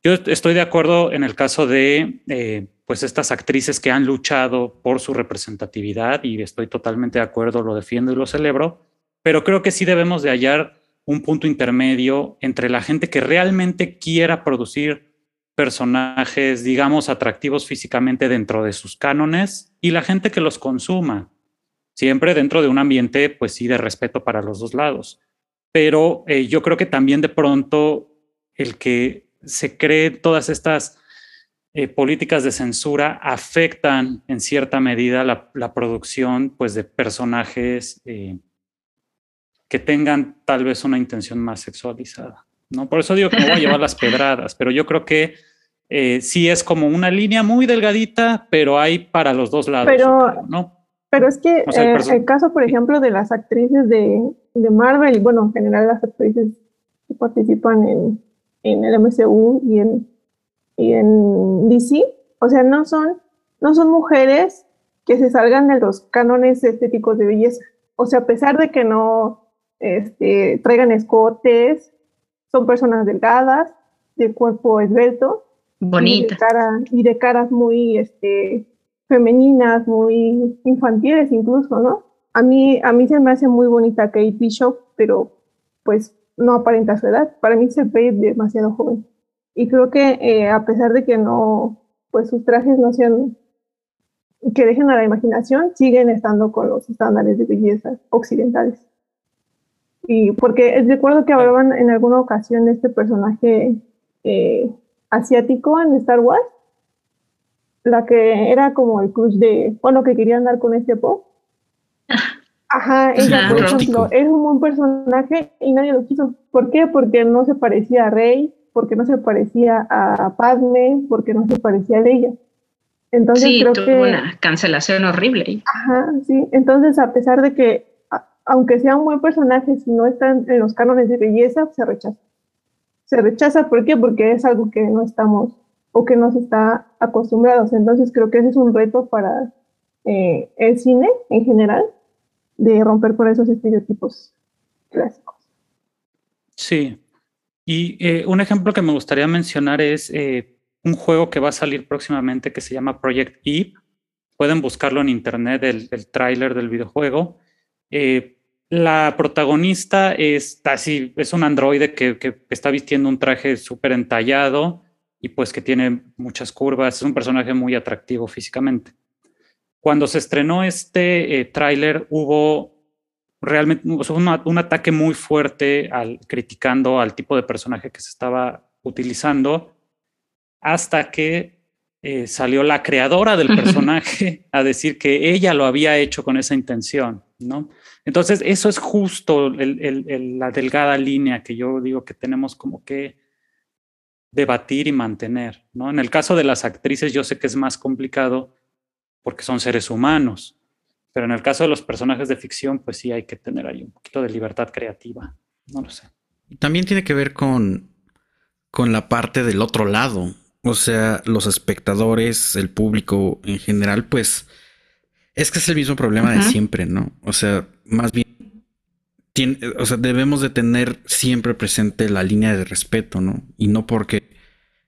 Yo estoy de acuerdo en el caso de eh, pues estas actrices que han luchado por su representatividad y estoy totalmente de acuerdo, lo defiendo y lo celebro, pero creo que sí debemos de hallar un punto intermedio entre la gente que realmente quiera producir personajes, digamos, atractivos físicamente dentro de sus cánones y la gente que los consuma, siempre dentro de un ambiente, pues sí, de respeto para los dos lados. Pero eh, yo creo que también de pronto el que se creen todas estas eh, políticas de censura afectan en cierta medida la, producción pues, de personajes eh, que tengan tal vez una intención más sexualizada. ¿no? Por eso digo que me voy a llevar las pedradas, pero yo creo que eh, sí es como una línea muy delgadita, pero hay para los dos lados. Pero, ¿no? pero es que el, caso, por ejemplo, de las actrices de, de, Marvel, y bueno, en general las actrices que participan en, en el MCU y en y en DC, o sea, no son, no son mujeres que se salgan de los cánones estéticos de belleza. O sea, a pesar de que no este, traigan escotes, son personas delgadas, de cuerpo esbelto. Bonita. Y de, caras muy este, femeninas, muy infantiles incluso, ¿no? A mí, a mí se me hace muy bonita Kate Bishop, pero pues no aparenta su edad. Para mí se ve demasiado joven. Y creo que eh, a pesar de que no, pues sus trajes no sean, que dejen a la imaginación, siguen estando con los estándares de belleza occidentales. Y porque recuerdo que hablaban en alguna ocasión de este personaje eh, asiático en Star Wars, la que era como el crush de, bueno, que quería andar con este pop. Ajá, ella, por ejemplo, es un buen personaje y nadie lo quiso. ¿Por qué? Porque no se parecía a Rey, porque no se parecía a Padme, porque no se parecía a ella. Entonces sí, creo tuvo una cancelación horrible. Ajá, sí. Entonces, a pesar de que, aunque sea un buen personaje, si no están en los cánones de belleza, se rechaza. Se rechaza, ¿por qué? Porque es algo que no estamos o que no se está acostumbrados. Entonces, creo que ese es un reto para eh, el cine en general, de romper por esos estereotipos clásicos. Sí, y eh, un ejemplo que me gustaría mencionar es eh, un juego que va a salir próximamente que se llama Project Eve. Pueden buscarlo en internet, el, el tráiler del videojuego. La protagonista es así, es un androide que, que está vistiendo un traje súper entallado y pues que tiene muchas curvas. Es un personaje muy atractivo físicamente. Cuando se estrenó este tráiler hubo realmente un ataque muy fuerte al, criticando al tipo de personaje que se estaba utilizando hasta que eh, salió la creadora del personaje a decir que ella lo había hecho con esa intención, ¿no? Entonces, eso es justo la delgada línea que yo digo que tenemos como que debatir y mantener, ¿no? En el caso de las actrices, yo sé que es más complicado porque son seres humanos, pero en el caso de los personajes de ficción, pues sí hay que tener ahí un poquito de libertad creativa. No lo sé. También tiene que ver con, con la parte del otro lado. O sea, los espectadores, el público en general, pues es que es el mismo problema de siempre, ¿no? O sea, más bien, tiene, o sea, debemos de tener siempre presente la línea de respeto, ¿no? Y no porque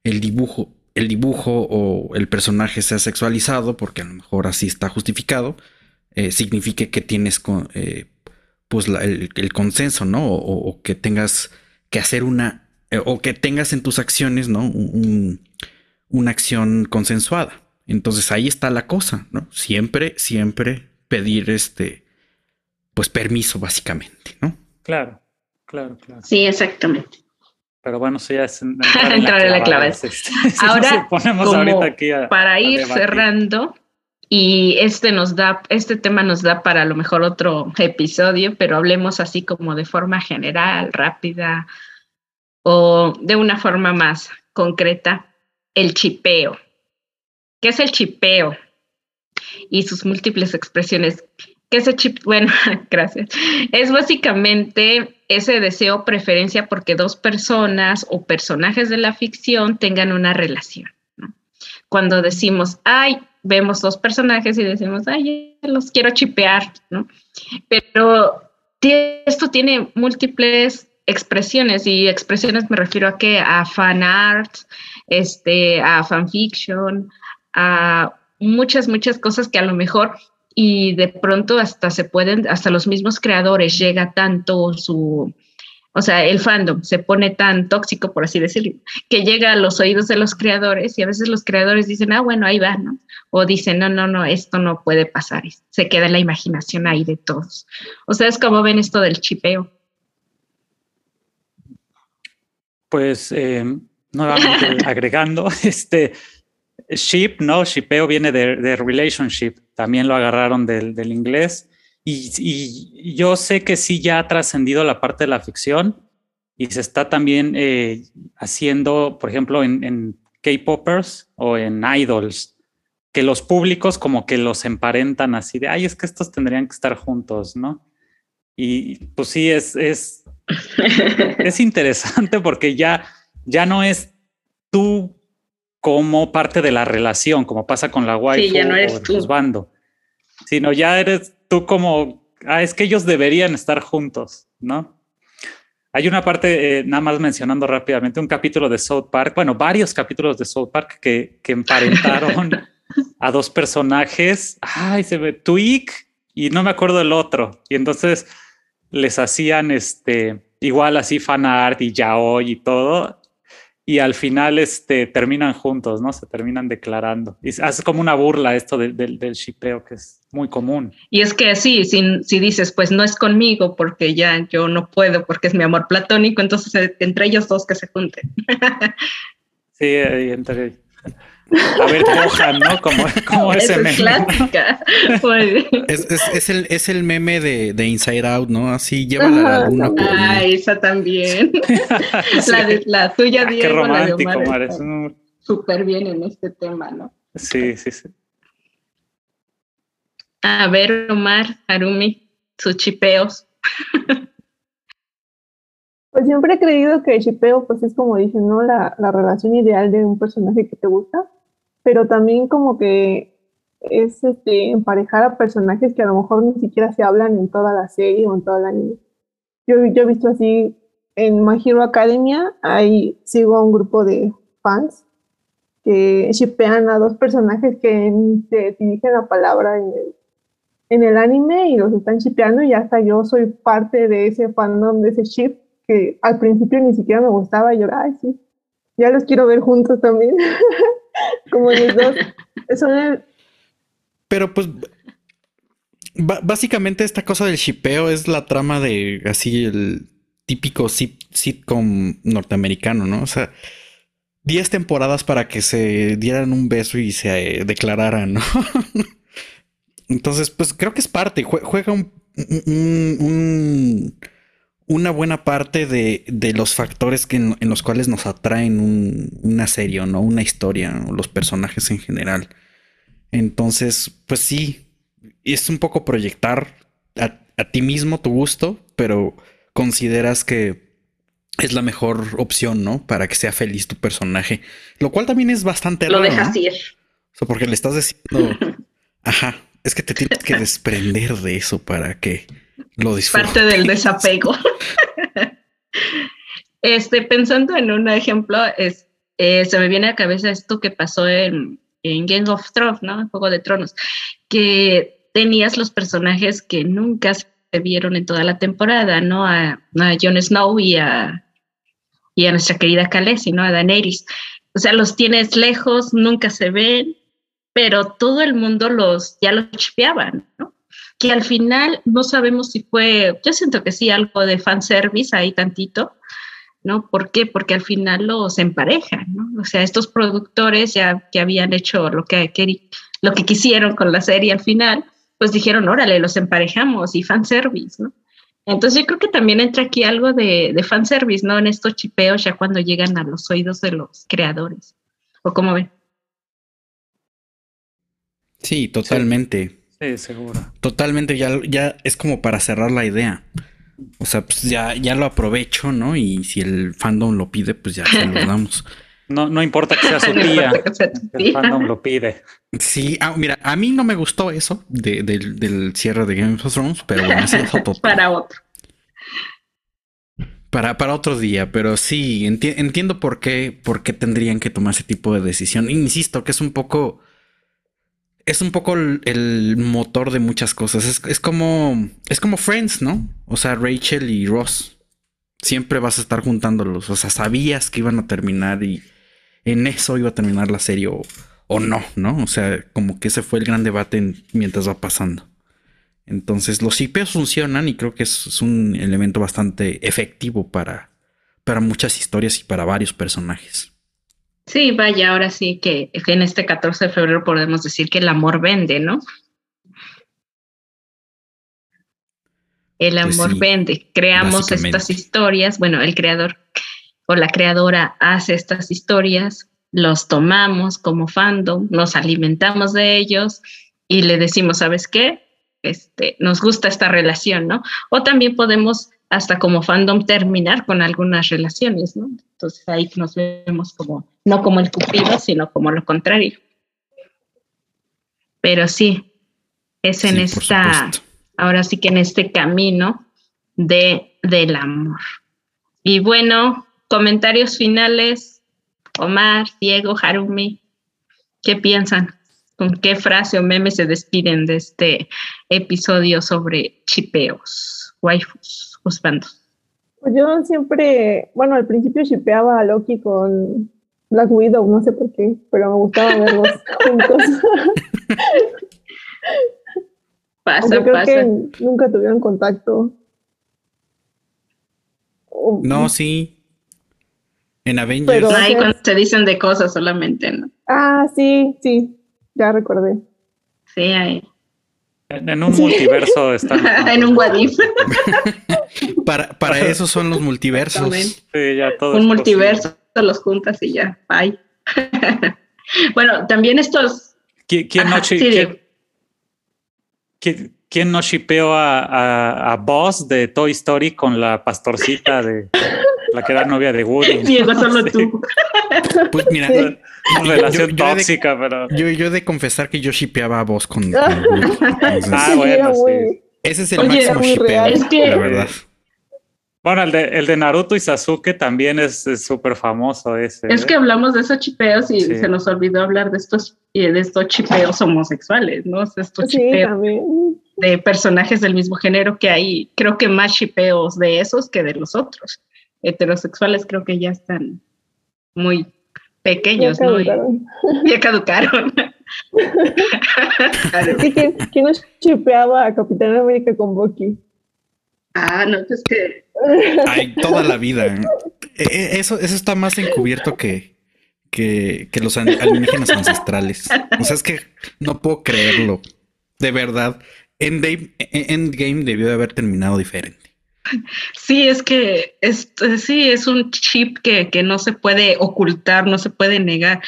el dibujo, el dibujo o el personaje sea sexualizado, porque a lo mejor así está justificado, eh, signifique que tienes eh, pues el, consenso, ¿no? O, que tengas que hacer una, eh, o que tengas en tus acciones, ¿no? una acción consensuada. Entonces ahí está la cosa, ¿no? Siempre, siempre pedir este, pues permiso básicamente, ¿no? Claro, claro, claro. Sí, exactamente. Pero bueno, eso ya es entrar en la clave. Ahora, para ir cerrando, y este nos da, este tema nos da para a lo mejor otro episodio, pero hablemos así como de forma general, rápida o de una forma más concreta, el chipeo. ¿Qué es el chipeo? Y sus múltiples expresiones. ¿Qué es el chip? Bueno, gracias. Es básicamente ese deseo preferencia porque dos personas o personajes de la ficción tengan una relación. Cuando decimos, ay, vemos dos personajes y decimos, ay, los quiero chipear, ¿no? Pero esto tiene múltiples expresiones y expresiones me refiero a que a fan art, este, a fanfiction, a muchas, muchas cosas que a lo mejor y de pronto hasta se pueden, hasta los mismos creadores llega tanto su, o sea, el fandom se pone tan tóxico, por así decirlo, que llega a los oídos de los creadores y a veces los creadores dicen, ah, bueno, ahí va, ¿no? O dicen, no, no, no, esto no puede pasar. Se queda en la imaginación ahí de todos. ¿Ustedes cómo ven esto del chipeo? Pues, eh, nuevamente agregando, este, ship, ¿no? Shipeo viene de, relationship, también lo agarraron del, del inglés y, yo sé que sí ya ha trascendido la parte de la ficción y se está también eh, haciendo, por ejemplo, en, K-Poppers o en Idols, que los públicos como que los emparentan así de, ay, es que estos tendrían que estar juntos, ¿no? Y pues sí, es, es, es interesante porque ya, ya no es tú como parte de la relación, como pasa con la waifu sí, ya no eres o bando, sino ya eres tú como, ah, es que ellos deberían estar juntos, ¿no? Hay una parte, eh, nada más mencionando rápidamente, un capítulo de South Park, bueno, varios capítulos de South Park que, que emparentaron a dos personajes, ay, se ve Twig y no me acuerdo el otro, y entonces les hacían este, igual así fan art y yaoi y todo, y al final este, terminan juntos, ¿no? Se terminan declarando. Y hace como una burla esto del, del, shipeo, que es muy común. Y es que sí, si, si, dices, pues no es conmigo porque ya yo no puedo porque es mi amor platónico, entonces eh, entre ellos dos que se junten. sí, entre a ver, cojan, ¿no? Como, como ese meme. Es clásica. es, el, es el meme de, de Inside Out, ¿no? Así lleva la luna Ah, esa también. la, de, la tuya, ah, qué romántico, la de Omar, Súper bien en este tema, ¿no? Sí, sí, sí. A ver, Omar, Harumi, sus chipeos. Pues siempre he creído que el chipeo, pues es como dicen, ¿no? La, la relación ideal de un personaje que te gusta pero también como que es este, emparejar a personajes que a lo mejor ni siquiera se hablan en toda la serie o en toda la anime. Yo, yo he visto así en My Hero Academia, ahí sigo a un grupo de fans que shipean a dos personajes que se dirigen la palabra en el, en el anime y los están shipeando y hasta yo soy parte de ese fandom, de ese ship que al principio ni siquiera me gustaba y yo, ay, sí, ya los quiero ver juntos también. como los dos. Pero pues básicamente esta cosa del shipeo es la trama de así el típico sitcom norteamericano, ¿no? O sea, 10 temporadas para que se dieran un beso y se eh, declararan, ¿no? Entonces, pues creo que es parte, juega un, una buena parte de, los factores que en, los cuales nos atraen una serie, ¿no? Una historia, o los personajes en general. Entonces, pues sí, es un poco proyectar a, ti mismo tu gusto, pero consideras que es la mejor opción, ¿no? Para que sea feliz tu personaje. Lo cual también es bastante Lo dejas ir. O sea, porque le estás diciendo, ajá, es que te tienes que desprender de eso para que lo Parte del desapego. este, pensando en un ejemplo, es, eh, se me viene a la cabeza esto que pasó en, en Game of Thrones, ¿no? En Juego de Tronos, que tenías los personajes que nunca se vieron en toda la temporada, ¿no? A, a Jon Snow y a, y a nuestra querida Khaleesi, ¿no? A Daenerys. O sea, los tienes lejos, nunca se ven, pero todo el mundo los ya los chipeaban. Que al final no sabemos si fue, yo siento que sí, algo de fanservice ahí tantito, ¿no? ¿Por qué? Porque al final los emparejan, ¿no? O sea, estos productores ya que habían hecho lo que, lo que quisieron con la serie al final, pues dijeron, órale, los emparejamos y fanservice, ¿no? Entonces yo creo que también entra aquí algo de, de fanservice, ¿no? En estos chipeos ya cuando llegan a los oídos de los creadores. ¿O cómo ven? Sí, totalmente. Sí, seguro. Totalmente, ya, ya es como para cerrar la idea. O sea, pues ya, ya lo aprovecho, ¿no? Y si el fandom lo pide, pues ya se lo damos. No, no importa que sea su tía. sea tu El fandom lo pide. Sí, ah, mira, a mí no me gustó eso de- del, del cierre de Game of Thrones, pero bueno, ese es otro. Para otro. Para, para otro día, pero sí, enti- entiendo por qué, por qué tendrían que tomar ese tipo de decisión. Insisto que es un poco. Es un poco el, motor de muchas cosas. Es, es como. Es como Friends, ¿no? O sea, Rachel y Ross. Siempre vas a estar juntándolos. O sea, sabías que iban a terminar y en eso iba a terminar la serie o, o no, ¿no? O sea, como que ese fue el gran debate en- mientras va pasando. Entonces, los IPs funcionan y creo que es, es un elemento bastante efectivo para, para muchas historias y para varios personajes. Sí, vaya, ahora sí que en este 14 de febrero podemos decir que el amor vende, ¿no? El Pues amor sí, vende. Creamos estas historias. Bueno, el creador o la creadora hace estas historias, los tomamos como fandom, nos alimentamos de ellos y le decimos, ¿sabes qué? Este, nos gusta esta relación, ¿no? O también podemos hasta como fandom terminar con algunas relaciones, ¿no? Entonces ahí nos vemos como, no como el cupido, sino como lo contrario. Pero sí, es en Sí, esta, ahora sí que en este camino de, del amor. Y bueno, comentarios finales, Omar, Diego, Harumi, ¿qué piensan? ¿Con qué frase o meme se despiden de este episodio sobre chipeos, waifus, husbandos? Pues yo siempre, bueno, al principio shipeaba a Loki con Black Widow, no sé por qué, pero me gustaba verlos juntos. Pasa, Aunque creo pasa. que nunca tuvieron contacto. No, sí. En Avengers. Pero- Ahí cuando se dicen de cosas solamente, ¿no? Ah, sí, sí, ya recordé. Sí, ahí. En, en un multiverso están. en un Wadif. Para, para eso son los multiversos. Sí, ya todo un es multiverso, los juntas y ya, bye. bueno, también estos. posible. ¿Qui- ¿Quién, no Ajá, sí, quién- quién- quién no shipeó a, a, a Buzz de Toy Story con la pastorcita de la que era novia de Woody? Diego, solo Sí, tú. Pues mira, Sí. Una relación Yo- yo he de- tóxica, pero. yo, yo he de confesar que yo shipeaba a vos con, con Woody. Entonces, Ah, bueno, sí. ese es el Oye, máximo shipeo. Es que- la verdad. Bueno, el de, el de Naruto y Sasuke también es es súper famoso ese. Es ¿eh? que hablamos de esos chipeos y Sí. se nos olvidó hablar de estos, eh, de estos chipeos homosexuales, ¿no? Estos Sí, chipeos también. de personajes del mismo género que hay, creo que más chipeos de esos que de los otros. Heterosexuales creo que ya están muy Ya pequeños, ¿no? Y ya caducaron. Claro. ¿quién, quién nos shipeaba a Capitán América con Bucky? Ah, no, pues que Ay, toda la vida. Eh, eh, Eso, eso está más encubierto que, que, que los alienígenas ancestrales. O sea, es que no puedo creerlo. De verdad. Endgame, Endgame debió de haber terminado diferente. Sí, es que es, sí, es un chip que, que no se puede ocultar, no se puede negar.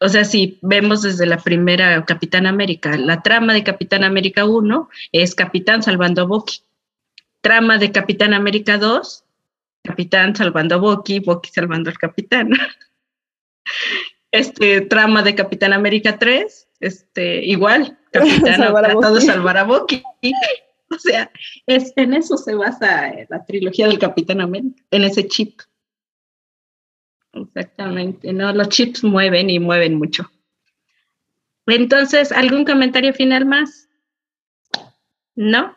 O sea, si vemos desde la primera Capitán América, la trama de Capitán América 1 es Capitán salvando a Bucky. Trama de Capitán América 2, Capitán salvando a Bucky, Bucky salvando al Capitán. Este trama de Capitán América 3, este, igual, Capitán Salvar tratando de salvar a Bucky. O sea, es, en eso se basa eh, la trilogía del Capitán América, en ese chip. Exactamente, ¿no? Los chips mueven y mueven mucho. Entonces, ¿algún comentario final más? ¿No?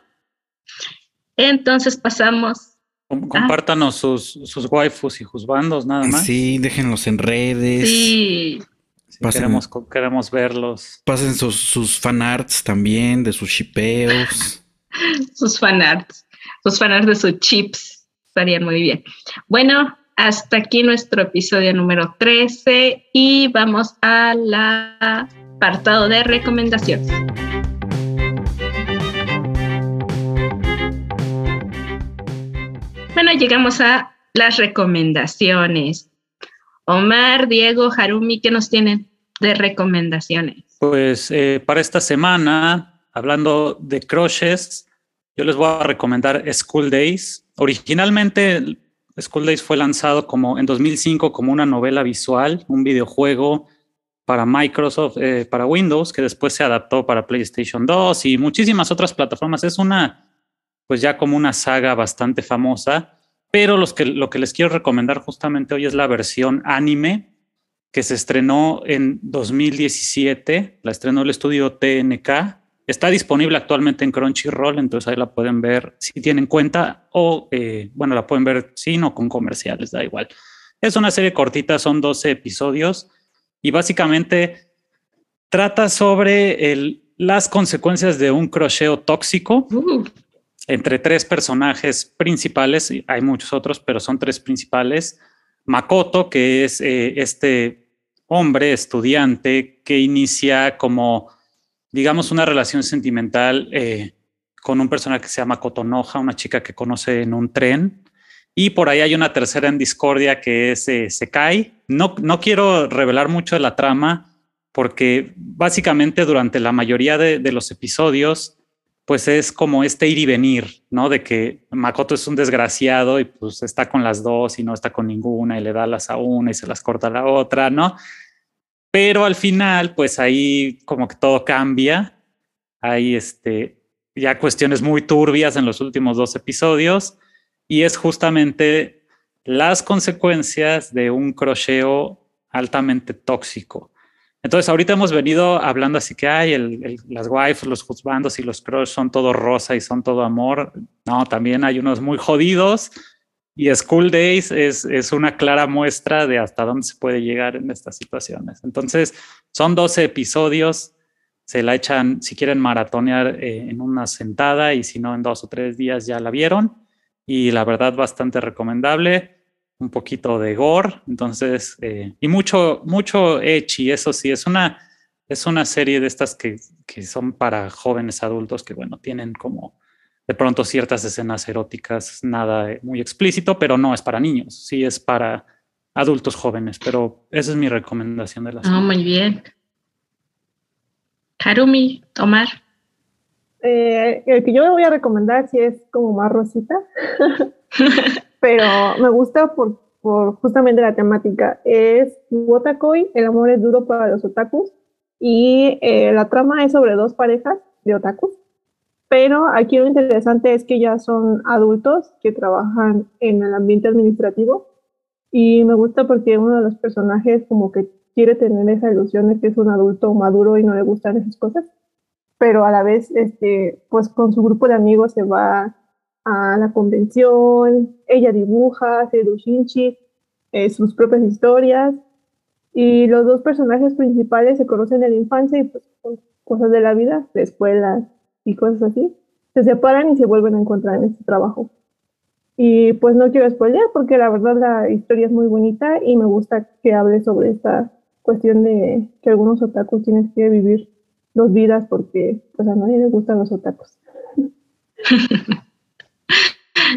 Entonces pasamos. Com- Compártanos sus, sus waifus y juzbandos, nada más. Sí, déjenlos en redes. Sí, Sí, Pasen. queremos, queremos verlos. Pasen sus, sus fanarts también de sus shipeos. sus fanarts, sus fanarts de sus chips estarían muy bien. Bueno, hasta aquí nuestro episodio número 13 y vamos al apartado de recomendaciones. Llegamos a las recomendaciones. Omar, Diego, Harumi, ¿qué nos tienen de recomendaciones? Pues eh, para esta semana, hablando de crushes, yo les voy a recomendar School Days. Originalmente School Days fue lanzado como en 2005 como una novela visual, un videojuego para Microsoft, eh, para Windows, que después se adaptó para PlayStation 2 y muchísimas otras plataformas. Es una, pues ya como una saga bastante famosa, pero los que, lo que les quiero recomendar justamente hoy es la versión anime que se estrenó en 2017, la estrenó el estudio TNK. Está disponible actualmente en Crunchyroll, entonces ahí la pueden ver si tienen cuenta o, eh, bueno, la pueden ver sin o con comerciales, da igual. Es una serie cortita, son 12 episodios y básicamente trata sobre las consecuencias de un crocheo tóxico uh. Entre tres personajes principales. Hay muchos otros, pero son tres principales. Makoto, que es eh, este hombre, estudiante, que inicia como, digamos, una relación sentimental eh, con un personaje que se llama Kotonoha, una chica que conoce en un tren. Y por ahí hay una tercera en discordia que es eh, Sekai. No, no quiero revelar mucho de la trama porque básicamente durante la mayoría de los episodios pues es como este ir y venir, ¿no? De que Makoto es un desgraciado y pues está con las dos y no está con ninguna y le da las a una y se las corta a la otra, ¿no? Pero al final, pues ahí como que todo cambia. Hay este, ya cuestiones muy turbias en los últimos dos episodios y es justamente las consecuencias de un crocheo altamente tóxico. Entonces, ahorita hemos venido hablando así que hay las wives, los juzbandos y los crush son todo rosa y son todo amor. No, también hay unos muy jodidos y School Days es, es, una clara muestra de hasta dónde se puede llegar en estas situaciones. Entonces, son 12 episodios, se la echan, si quieren maratonear eh, en una sentada y si no, en dos o tres días ya la vieron. Y la verdad, bastante recomendable. Un poquito de gore, entonces, eh, y mucho, mucho echi, eso sí, es una, es una serie de estas que, que son para jóvenes adultos que, bueno, tienen como de pronto ciertas escenas eróticas, nada muy explícito, pero no es para niños, sí es para adultos jóvenes, pero esa es mi recomendación de la serie. muy bien. Harumi, Omar. Eh, el que yo voy a recomendar sí es como más rosita, pero me gusta por, por, justamente la temática. Es Wotakoi, el amor es duro para los otakus, y eh, la trama es sobre dos parejas de otakus pero aquí lo interesante es que ya son adultos que trabajan en el ambiente administrativo y me gusta porque uno de los personajes como que quiere tener esa ilusión de que es un adulto maduro y no le gustan esas cosas, pero a la vez este pues con su grupo de amigos se va a la convención, ella dibuja, hace doshinchi, eh, sus propias historias y los dos personajes principales se conocen en la infancia y pues cosas de la vida, de escuela, y cosas así, se separan y se vuelven a encontrar en este trabajo. Y pues no quiero spoilear porque la verdad la historia es muy bonita y me gusta que hable sobre esta cuestión de que algunos otakus tienen que vivir dos vidas porque pues a nadie le gustan los otakus.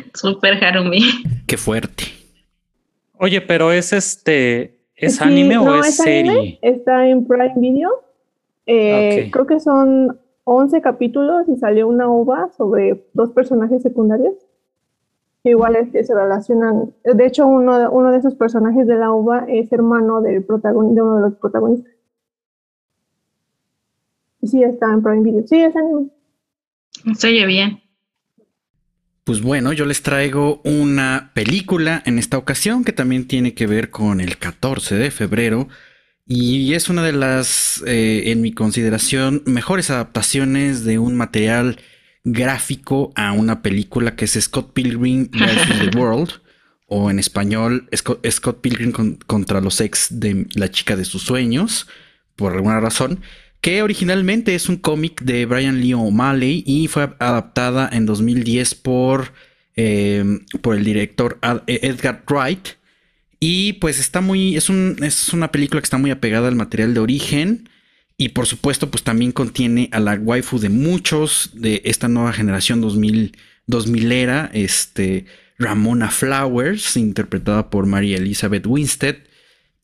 Super Harumi. Qué fuerte. Oye, pero es este, ¿es anime o es, serie? Está en Prime Video. Eh, creo que son 11 capítulos y salió una ova sobre dos personajes secundarios. Igual es que se relacionan. De hecho, uno de, uno de esos personajes de la ova es hermano del protagonista, de uno de los protagonistas. Sí, está en Prime Video. Sí, es anime. Se oye bien. Pues bueno, yo les traigo una película en esta ocasión que también tiene que ver con el 14 de febrero y es una de las, eh, en mi consideración, mejores adaptaciones de un material gráfico a una película que es Scott Pilgrim vs. The World, o en español, Scott, Pilgrim contra los ex de la chica de sus sueños, por alguna razón, que originalmente es un cómic de Brian Lee O'Malley y fue adaptada en 2010 por, eh, por el director Edgar Wright. Y pues está muy, es, un, es una película que está muy apegada al material de origen. Y por supuesto, pues también contiene a la waifu de muchos de esta nueva generación 2000, 2000 era, este, Ramona Flowers, interpretada por María Elizabeth Winstead.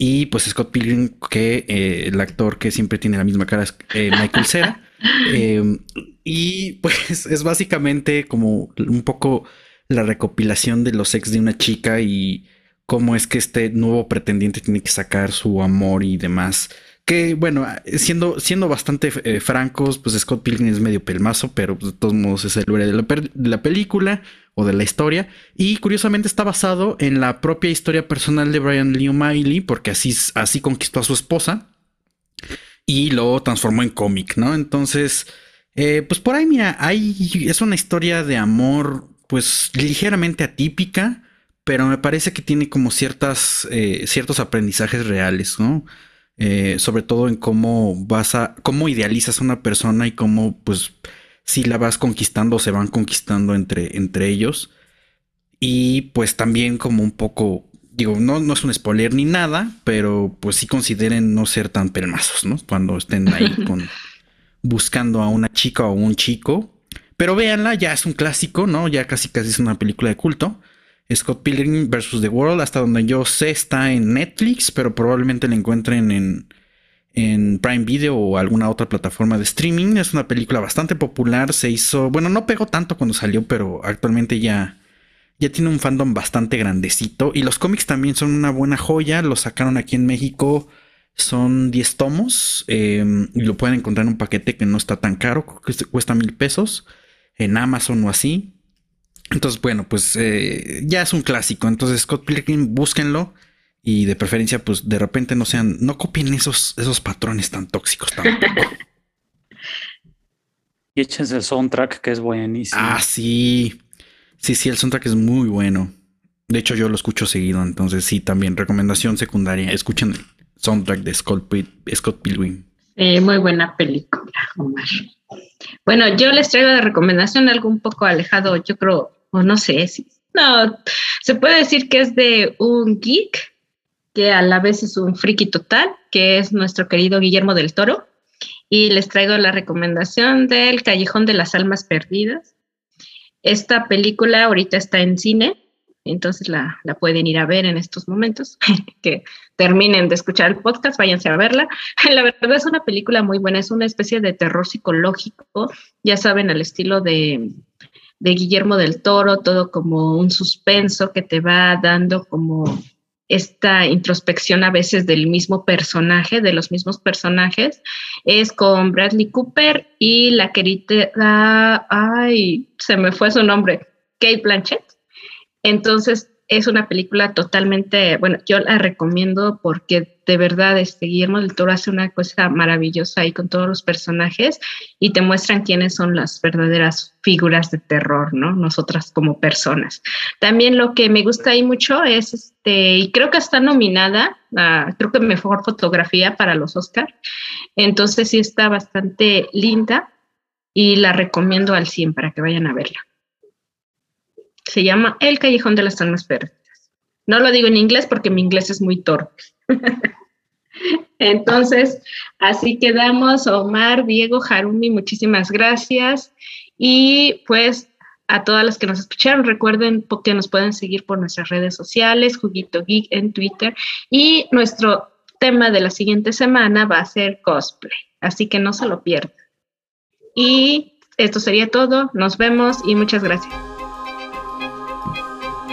Y pues Scott Pilgrim, que eh, el actor que siempre tiene la misma cara es eh, Michael Cera. Em, y pues es básicamente como un poco la recopilación de los ex de una chica y cómo es que este nuevo pretendiente tiene que sacar su amor y demás. Que bueno, siendo, siendo bastante eh, francos, pues Scott Pilgrim es medio pelmazo, pero pues, de todos modos es el héroe de la, de la película o de la historia. Y curiosamente está basado en la propia historia personal de Brian Lee O'Malley, porque así, así conquistó a su esposa y lo transformó en cómic, ¿no? Entonces, eh, pues por ahí, mira, hay, es una historia de amor, pues ligeramente atípica, pero me parece que tiene como ciertas, eh, ciertos aprendizajes reales, ¿no? Eh, sobre todo en cómo vas a, cómo idealizas a una persona y cómo, pues, si la vas conquistando se van conquistando entre, entre ellos. Y pues también como un poco, digo, no, no es un spoiler ni nada, pero pues sí consideren no ser tan pelmazos, ¿no? Cuando estén ahí con, buscando a una chica o un chico. Pero véanla, ya es un clásico, ¿no? Ya casi casi es una película de culto. Scott Pilgrim vs. The World, hasta donde yo sé, está en Netflix, pero probablemente la encuentren en, en Prime Video o alguna otra plataforma de streaming. Es una película bastante popular, se hizo, bueno, no pegó tanto cuando salió, pero actualmente ya, ya tiene un fandom bastante grandecito. Y los cómics también son una buena joya, los sacaron aquí en México, son 10 tomos em, y lo pueden encontrar en un paquete que no está tan caro, cuesta mil pesos en Amazon o así. Entonces, bueno, pues eh, ya es un clásico. Entonces, Scott Pilgrim, búsquenlo. Y de preferencia, pues de repente no sean, no copien esos, esos patrones tan tóxicos tampoco. y échense el soundtrack, que es buenísimo. Ah, sí. Sí, sí, el soundtrack es muy bueno. De hecho, yo lo escucho seguido. Entonces, sí, también recomendación secundaria. Escuchen el soundtrack de Scott, Scott Pilgrim. muy buena película, Omar. Bueno, yo les traigo de recomendación algo un poco alejado, yo creo, o no sé si. No, se puede decir que es de un geek que a la vez es un friki total, que es nuestro querido Guillermo del Toro. Y les traigo la recomendación del Callejón de las Almas Perdidas. Esta película ahorita está en cine, entonces la, pueden ir a ver en estos momentos, que terminen de escuchar el podcast, váyanse a verla. La verdad es una película muy buena, es una especie de terror psicológico, ya saben, al estilo de, de Guillermo del Toro, todo como un suspenso que te va dando como esta introspección a veces del mismo personaje, de los mismos personajes, es con Bradley Cooper y la querida, ay, se me fue su nombre, Kate Blanchett. Entonces, es una película totalmente, bueno, yo la recomiendo porque de verdad este Guillermo del Toro hace una cosa maravillosa ahí con todos los personajes y te muestran quiénes son las verdaderas figuras de terror, ¿no? Nosotras como personas. También lo que me gusta ahí mucho es este, y creo que está nominada, a, creo que mejor fotografía para los Oscar. Entonces sí está bastante linda y la recomiendo al 100 para que vayan a verla. Se llama El Callejón de las Almas Perdidas. No lo digo en inglés porque mi inglés es muy torpe. Entonces, así quedamos. Omar, Diego, Harumi, muchísimas gracias. Y pues a todas las que nos escucharon, recuerden que nos pueden seguir por nuestras redes sociales, Juguito Geek en Twitter. Y nuestro tema de la siguiente semana va a ser cosplay. Así que no se lo pierdan. Y esto sería todo. Nos vemos y muchas gracias.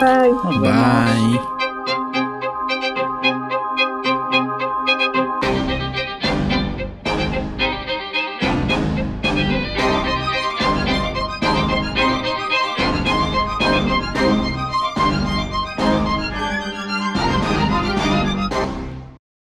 Bye. Bye.